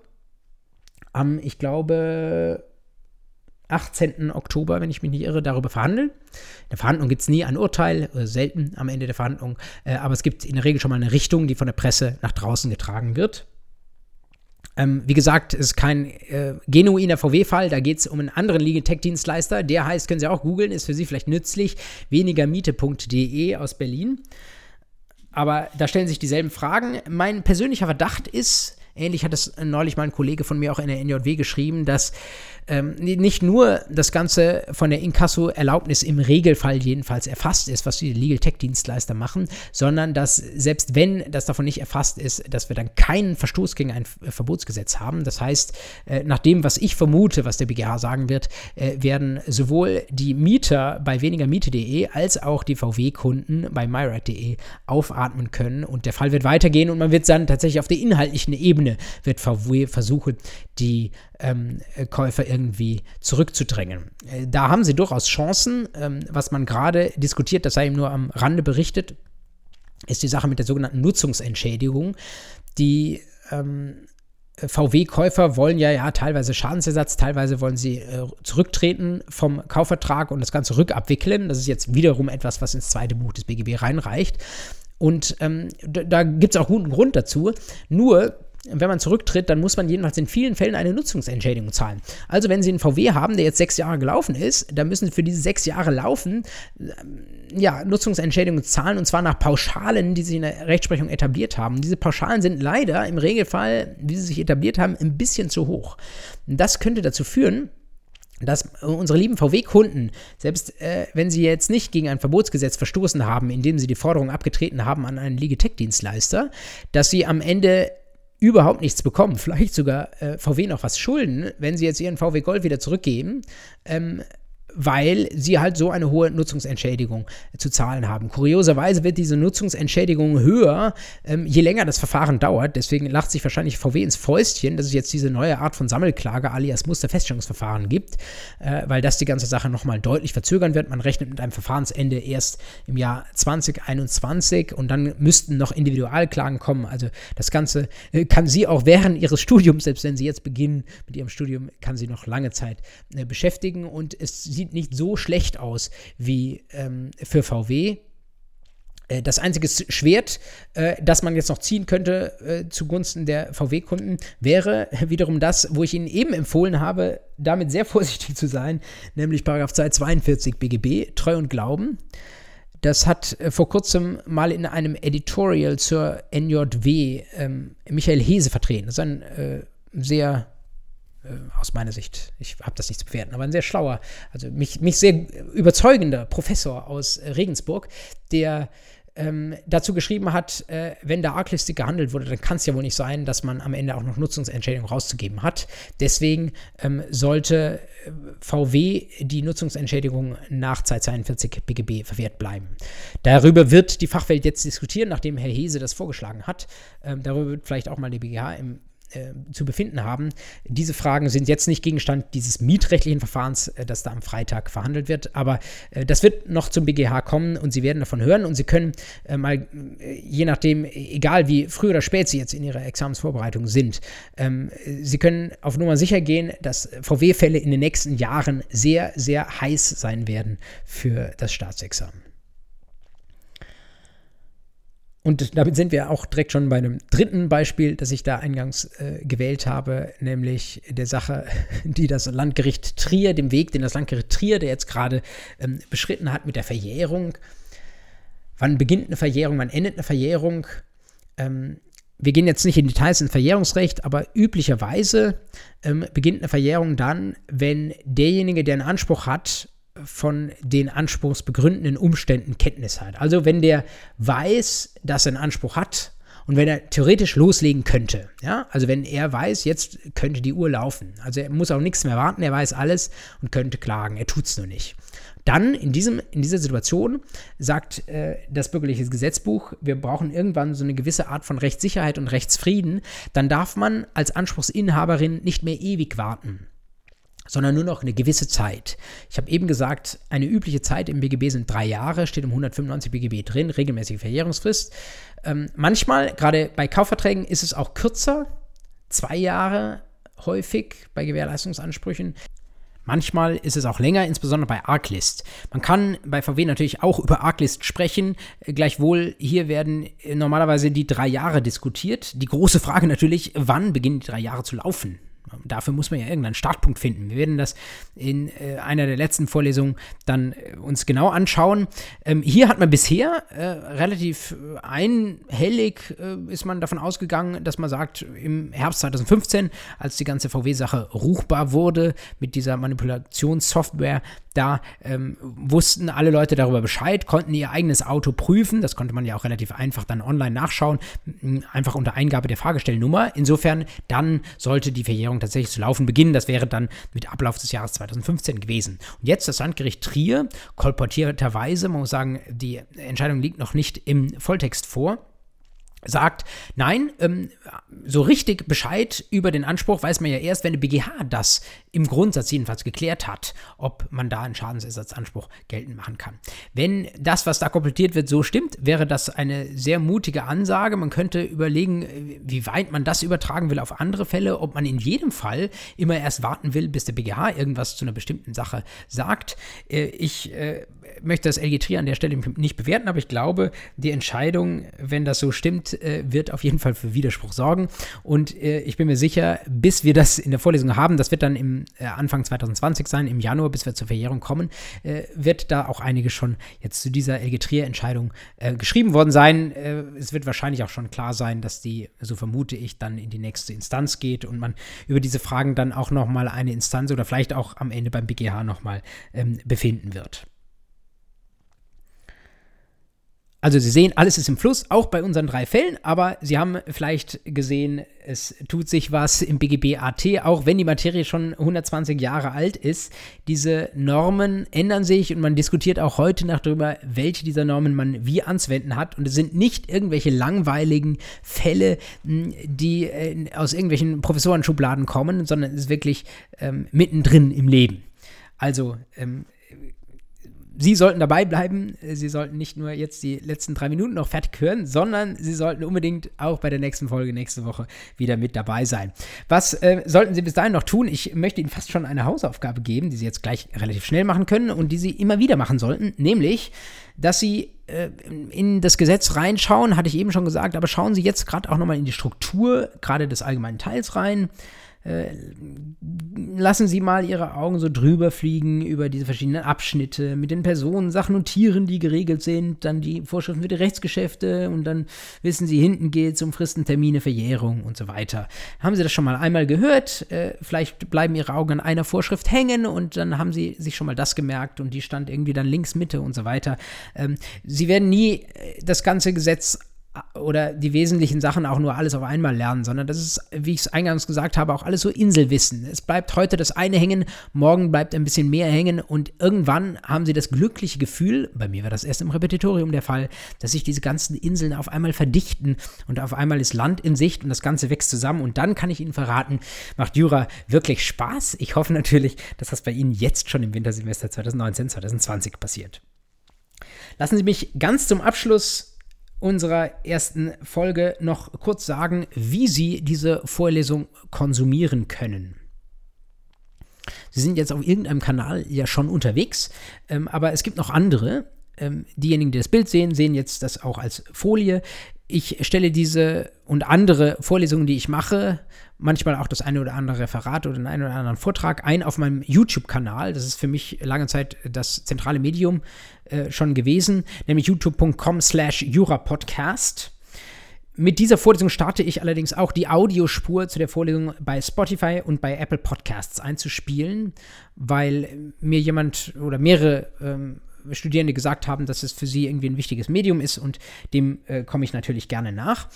am, ich glaube, 18. Oktober, wenn ich mich nicht irre, darüber verhandeln. In der Verhandlung gibt es nie ein Urteil, äh, selten am Ende der Verhandlung, äh, aber es gibt in der Regel schon mal eine Richtung, die von der Presse nach draußen getragen wird. Ähm, wie gesagt, es ist kein äh, genuiner VW-Fall, da geht es um einen anderen Legal-Tech-Dienstleister. Der heißt, können Sie auch googeln, ist für Sie vielleicht nützlich, wenigermiete.de aus Berlin. Aber da stellen sich dieselben Fragen. Mein persönlicher Verdacht ist, ähnlich hat es neulich mal ein Kollege von mir auch in der NJW geschrieben, dass ähm, nicht nur das Ganze von der Inkasso-Erlaubnis im Regelfall jedenfalls erfasst ist, was die Legal Tech-Dienstleister machen, sondern dass selbst wenn das davon nicht erfasst ist, dass wir dann keinen Verstoß gegen ein Verbotsgesetz haben. Das heißt, äh, nach dem, was ich vermute, was der BGH sagen wird, äh, werden sowohl die Mieter bei wenigermiete.de als auch die VW-Kunden bei myright.de aufatmen können und der Fall wird weitergehen und man wird dann tatsächlich auf der inhaltlichen Ebene wird VW versuchen, die ähm, Käufer irgendwie zurückzudrängen. Äh, da haben sie durchaus Chancen. Ähm, was man gerade diskutiert, das sei ihm nur am Rande berichtet, ist die Sache mit der sogenannten Nutzungsentschädigung. Die ähm, VW-Käufer wollen ja, ja teilweise Schadensersatz, teilweise wollen sie äh, zurücktreten vom Kaufvertrag und das Ganze rückabwickeln. Das ist jetzt wiederum etwas, was ins zweite Buch des BGB reinreicht. Und ähm, da, da gibt es auch guten Grund dazu. Nur wenn man zurücktritt, dann muss man jedenfalls in vielen Fällen eine Nutzungsentschädigung zahlen. Also wenn Sie einen VW haben, der jetzt sechs Jahre gelaufen ist, dann müssen Sie für diese sechs Jahre laufen, ähm, ja, Nutzungsentschädigung zahlen und zwar nach Pauschalen, die sich in der Rechtsprechung etabliert haben. Diese Pauschalen sind leider im Regelfall, wie sie sich etabliert haben, ein bisschen zu hoch. Das könnte dazu führen, dass unsere lieben VW-Kunden, selbst äh, wenn sie jetzt nicht gegen ein Verbotsgesetz verstoßen haben, indem sie die Forderung abgetreten haben an einen Legatech-Dienstleister, dass sie am Ende überhaupt nichts bekommen, vielleicht sogar äh, VW noch was schulden, wenn sie jetzt ihren VW Gold wieder zurückgeben, ähm, weil sie halt so eine hohe Nutzungsentschädigung zu zahlen haben. Kurioserweise wird diese Nutzungsentschädigung höher, ähm, je länger das Verfahren dauert. Deswegen lacht sich wahrscheinlich VW ins Fäustchen, dass es jetzt diese neue Art von Sammelklage alias Musterfeststellungsverfahren gibt, äh, weil das die ganze Sache nochmal deutlich verzögern wird. Man rechnet mit einem Verfahrensende erst im Jahr 2021 und dann müssten noch Individualklagen kommen. Also das Ganze äh, kann sie auch während ihres Studiums, selbst wenn sie jetzt beginnen mit ihrem Studium, kann sie noch lange Zeit äh, beschäftigen und es sieht nicht so schlecht aus wie ähm, für VW. Äh, das einzige Schwert, äh, das man jetzt noch ziehen könnte äh, zugunsten der VW-Kunden, wäre wiederum das, wo ich Ihnen eben empfohlen habe, damit sehr vorsichtig zu sein, nämlich Paragraph 242 BGB, Treu und Glauben. Das hat vor kurzem mal in einem Editorial zur NJW ähm, Michael Hese vertreten. Das ist ein sehr aus meiner Sicht, ich habe das nicht zu bewerten, aber ein sehr schlauer, also mich, mich sehr überzeugender Professor aus äh, Regensburg, der ähm, dazu geschrieben hat, äh, wenn da arglistig gehandelt wurde, dann kann es ja wohl nicht sein, dass man am Ende auch noch Nutzungsentschädigung rauszugeben hat. Deswegen ähm, sollte äh, VW die Nutzungsentschädigung nach 242 BGB verwehrt bleiben. Darüber wird die Fachwelt jetzt diskutieren, nachdem Herr Hese das vorgeschlagen hat. Ähm, darüber wird vielleicht auch mal die BGH im äh, zu befinden haben. Diese Fragen sind jetzt nicht Gegenstand dieses mietrechtlichen Verfahrens, äh, das da am Freitag verhandelt wird, aber äh, das wird noch zum BGH kommen und Sie werden davon hören und Sie können äh, mal, äh, je nachdem, egal wie früh oder spät Sie jetzt in Ihrer Examensvorbereitung sind, ähm, Sie können auf Nummer sicher gehen, dass VW-Fälle in den nächsten Jahren sehr, sehr heiß sein werden für das Staatsexamen. Und damit sind wir auch direkt schon bei einem dritten Beispiel, das ich da eingangs äh, gewählt habe, nämlich der Sache, die das Landgericht Trier, dem Weg, den das Landgericht Trier, der jetzt gerade ähm, beschritten hat mit der Verjährung. Wann beginnt eine Verjährung, wann endet eine Verjährung? Ähm, wir gehen jetzt nicht in Details in Verjährungsrecht, aber üblicherweise ähm, beginnt eine Verjährung dann, wenn derjenige, der einen Anspruch hat, von den anspruchsbegründenden Umständen Kenntnis hat. Also wenn der weiß, dass er einen Anspruch hat und wenn er theoretisch loslegen könnte, ja, also wenn er weiß, jetzt könnte die Uhr laufen, also er muss auch nichts mehr warten, er weiß alles und könnte klagen, er tut es nur nicht. Dann in, diesem, in dieser Situation sagt äh, das bürgerliche Gesetzbuch, wir brauchen irgendwann so eine gewisse Art von Rechtssicherheit und Rechtsfrieden. Dann darf man als Anspruchsinhaberin nicht mehr ewig warten sondern nur noch eine gewisse Zeit. Ich habe eben gesagt, eine übliche Zeit im BGB sind drei Jahre, steht im 195 BGB drin, regelmäßige Verjährungsfrist. Ähm, manchmal, gerade bei Kaufverträgen, ist es auch kürzer, zwei Jahre häufig bei Gewährleistungsansprüchen. Manchmal ist es auch länger, insbesondere bei Arklist. Man kann bei VW natürlich auch über Arklist sprechen. Gleichwohl, hier werden normalerweise die drei Jahre diskutiert. Die große Frage natürlich, wann beginnen die drei Jahre zu laufen? Dafür muss man ja irgendeinen Startpunkt finden. Wir werden das in äh, einer der letzten Vorlesungen dann äh, uns genau anschauen. Ähm, hier hat man bisher äh, relativ äh, einhellig äh, ist man davon ausgegangen, dass man sagt, im Herbst 2015, als die ganze VW-Sache ruchbar wurde mit dieser Manipulationssoftware, da ähm, wussten alle Leute darüber Bescheid, konnten ihr eigenes Auto prüfen. Das konnte man ja auch relativ einfach dann online nachschauen, einfach unter Eingabe der Fahrgestellnummer. Insofern, dann sollte die Verjährung tatsächlich zu laufen beginnen. Das wäre dann mit Ablauf des Jahres 2015 gewesen. Und jetzt das Landgericht Trier, kolportierterweise, man muss sagen, die Entscheidung liegt noch nicht im Volltext vor sagt, nein, ähm, so richtig Bescheid über den Anspruch weiß man ja erst, wenn der BGH das im Grundsatz jedenfalls geklärt hat, ob man da einen Schadensersatzanspruch geltend machen kann. Wenn das, was da komplettiert wird, so stimmt, wäre das eine sehr mutige Ansage. Man könnte überlegen, wie weit man das übertragen will auf andere Fälle, ob man in jedem Fall immer erst warten will, bis der BGH irgendwas zu einer bestimmten Sache sagt. Äh, ich äh, möchte das LG Trier an der Stelle nicht bewerten, aber ich glaube, die Entscheidung, wenn das so stimmt, äh, wird auf jeden Fall für Widerspruch sorgen. Und ich bin mir sicher, bis wir das in der Vorlesung haben, das wird dann im äh, Anfang 2020 sein, im Januar, bis wir zur Verjährung kommen, äh, wird da auch einiges schon jetzt zu dieser LG Trier-Entscheidung äh, geschrieben worden sein. Äh, es wird wahrscheinlich auch schon klar sein, dass die, so vermute ich, dann in die nächste Instanz geht und man über diese Fragen dann auch nochmal eine Instanz oder vielleicht auch am Ende beim BGH nochmal ähm, befinden wird. Also Sie sehen, alles ist im Fluss, auch bei unseren drei Fällen, aber Sie haben vielleicht gesehen, es tut sich was im BGB AT, auch wenn die Materie schon 120 Jahre alt ist. Diese Normen ändern sich und man diskutiert auch heute noch darüber, welche dieser Normen man wie anzuwenden hat. Und es sind nicht irgendwelche langweiligen Fälle, hm, die äh, aus irgendwelchen Professorenschubladen kommen, sondern es ist wirklich ähm, mittendrin im Leben. Also ähm, Sie sollten dabei bleiben. Sie sollten nicht nur jetzt die letzten drei Minuten noch fertig hören, sondern Sie sollten unbedingt auch bei der nächsten Folge nächste Woche wieder mit dabei sein. Was äh, sollten Sie bis dahin noch tun? Ich möchte Ihnen fast schon eine Hausaufgabe geben, die Sie jetzt gleich relativ schnell machen können und die Sie immer wieder machen sollten, nämlich, dass Sie äh, in das Gesetz reinschauen, hatte ich eben schon gesagt, aber schauen Sie jetzt gerade auch nochmal in die Struktur, gerade des allgemeinen Teils rein. Äh, lassen Sie mal Ihre Augen so drüber fliegen über diese verschiedenen Abschnitte mit den Personen, Sachen und Tieren, die geregelt sind, dann die Vorschriften für die Rechtsgeschäfte und dann wissen Sie, hinten geht es um Fristen, Termine, Verjährung und so weiter. Haben Sie das schon mal einmal gehört? Äh, vielleicht bleiben Ihre Augen an einer Vorschrift hängen und dann haben Sie sich schon mal das gemerkt und die stand irgendwie dann links, Mitte und so weiter. Ähm, Sie werden nie äh, das ganze Gesetz oder die wesentlichen Sachen auch nur alles auf einmal lernen, sondern das ist, wie ich es eingangs gesagt habe, auch alles so Inselwissen. Es bleibt heute das eine hängen, morgen bleibt ein bisschen mehr hängen und irgendwann haben sie das glückliche Gefühl, bei mir war das erst im Repetitorium der Fall, dass sich diese ganzen Inseln auf einmal verdichten und auf einmal ist Land in Sicht und das Ganze wächst zusammen und dann kann ich Ihnen verraten, macht Jura wirklich Spaß. Ich hoffe natürlich, dass das bei Ihnen jetzt schon im Wintersemester 2019, 2020 passiert. Lassen Sie mich ganz zum Abschluss unserer ersten Folge noch kurz sagen, wie Sie diese Vorlesung konsumieren können. Sie sind jetzt auf irgendeinem Kanal ja schon unterwegs, ähm, aber es gibt noch andere. Ähm, diejenigen, die das Bild sehen, sehen jetzt das auch als Folie. Ich stelle diese und andere Vorlesungen, die ich mache, manchmal auch das eine oder andere Referat oder den einen oder anderen Vortrag ein auf meinem YouTube-Kanal. Das ist für mich lange Zeit das zentrale Medium äh, schon gewesen, nämlich youtube.com slash jurapodcast. Mit dieser Vorlesung starte ich allerdings auch die Audiospur zu der Vorlesung bei Spotify und bei Apple Podcasts einzuspielen, weil mir jemand oder mehrere ähm, Studierende gesagt haben, dass es für sie irgendwie ein wichtiges Medium ist und dem äh, komme ich natürlich gerne nach.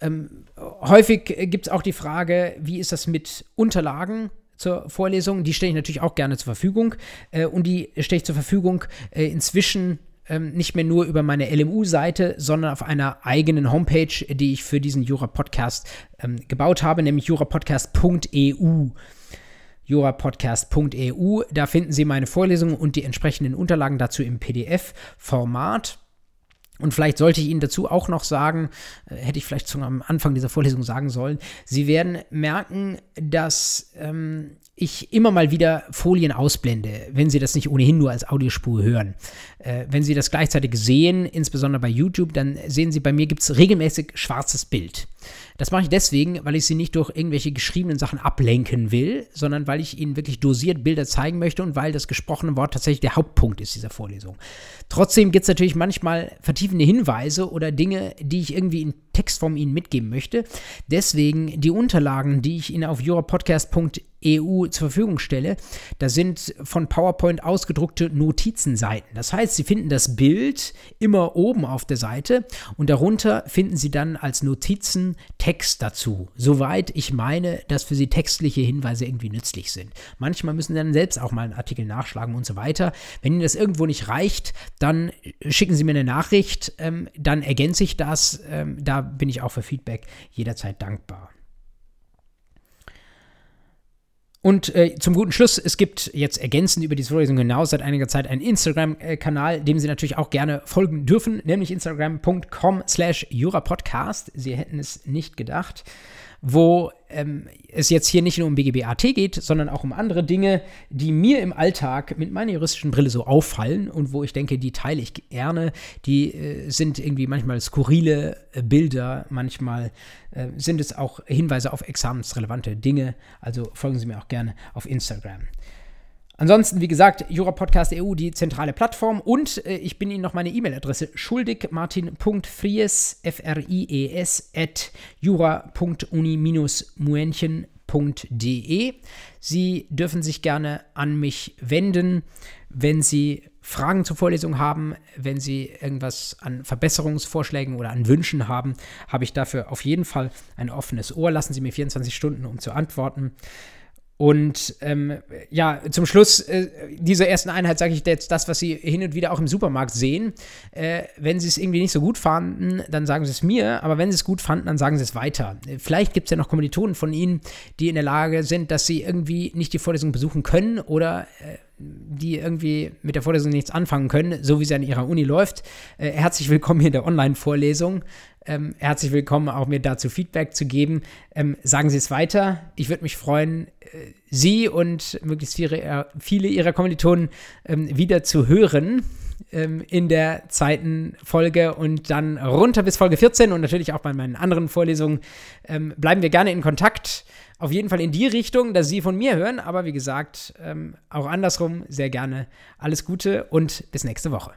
Ähm, häufig gibt es auch die Frage, wie ist das mit Unterlagen? zur Vorlesung, die stelle ich natürlich auch gerne zur Verfügung äh, und die stelle ich zur Verfügung äh, inzwischen ähm, nicht mehr nur über meine LMU-Seite, sondern auf einer eigenen Homepage, die ich für diesen Jura-Podcast ähm, gebaut habe, nämlich jurapodcast.eu jurapodcast.eu. Da finden Sie meine Vorlesungen und die entsprechenden Unterlagen dazu im PDF-Format. Und vielleicht sollte ich Ihnen dazu auch noch sagen, äh, hätte ich vielleicht schon am Anfang dieser Vorlesung sagen sollen, Sie werden merken, dass ähm, ich immer mal wieder Folien ausblende, wenn Sie das nicht ohnehin nur als Audiospur hören. Äh, wenn Sie das gleichzeitig sehen, insbesondere bei YouTube, dann sehen Sie, bei mir gibt es regelmäßig schwarzes Bild. Das mache ich deswegen, weil ich Sie nicht durch irgendwelche geschriebenen Sachen ablenken will, sondern weil ich Ihnen wirklich dosiert Bilder zeigen möchte und weil das gesprochene Wort tatsächlich der Hauptpunkt ist dieser Vorlesung. Trotzdem gibt es natürlich manchmal vertiefende Hinweise oder Dinge, die ich irgendwie in Textform Ihnen mitgeben möchte. Deswegen die Unterlagen, die ich Ihnen auf europodcast.eu zur Verfügung stelle, da sind von PowerPoint ausgedruckte Notizenseiten. Das heißt, Sie finden das Bild immer oben auf der Seite und darunter finden Sie dann als Notizen Text dazu. Soweit ich meine, dass für Sie textliche Hinweise irgendwie nützlich sind. Manchmal müssen Sie dann selbst auch mal einen Artikel nachschlagen und so weiter. Wenn Ihnen das irgendwo nicht reicht, dann schicken Sie mir eine Nachricht, ähm, dann ergänze ich das. Ähm, da bin ich auch für Feedback jederzeit dankbar. Und äh, zum guten Schluss, es gibt jetzt ergänzend über diese Vorlesung hinaus seit einiger Zeit einen Instagram-Kanal, dem Sie natürlich auch gerne folgen dürfen, nämlich instagram.com slash jurapodcast. Sie hätten es nicht gedacht wo ähm, es jetzt hier nicht nur um BGBAT geht, sondern auch um andere Dinge, die mir im Alltag mit meiner juristischen Brille so auffallen und wo ich denke, die teile ich gerne. Die äh, sind irgendwie manchmal skurrile äh, Bilder, manchmal äh, sind es auch Hinweise auf examensrelevante Dinge. Also folgen Sie mir auch gerne auf Instagram. Ansonsten, wie gesagt, Jurapodcast EU, die zentrale Plattform. Und äh, ich bin Ihnen noch meine E-Mail-Adresse schuldig, martin.fries, F-R-I-E-S, at jura.uni-muenchen.de. Sie dürfen sich gerne an mich wenden, wenn Sie Fragen zur Vorlesung haben, wenn Sie irgendwas an Verbesserungsvorschlägen oder an Wünschen haben, habe ich dafür auf jeden Fall ein offenes Ohr. Lassen Sie mir 24 Stunden, um zu antworten. Und ähm, ja, zum Schluss äh, dieser ersten Einheit sage ich jetzt das, was Sie hin und wieder auch im Supermarkt sehen. Äh, wenn Sie es irgendwie nicht so gut fanden, dann sagen Sie es mir, aber wenn Sie es gut fanden, dann sagen Sie es weiter. Vielleicht gibt es ja noch Kommilitonen von Ihnen, die in der Lage sind, dass sie irgendwie nicht die Vorlesung besuchen können oder äh, die irgendwie mit der Vorlesung nichts anfangen können, so wie sie an ihrer Uni läuft. Äh, herzlich willkommen hier in der Online-Vorlesung. Ähm, herzlich willkommen, auch mir dazu Feedback zu geben. Ähm, sagen Sie es weiter. Ich würde mich freuen, äh, Sie und möglichst viele, äh, viele Ihrer Kommilitonen ähm, wieder zu hören ähm, in der zweiten Folge und dann runter bis Folge 14 und natürlich auch bei meinen anderen Vorlesungen. Ähm, bleiben wir gerne in Kontakt. Auf jeden Fall in die Richtung, dass Sie von mir hören, aber wie gesagt, ähm, auch andersrum sehr gerne. Alles Gute und bis nächste Woche.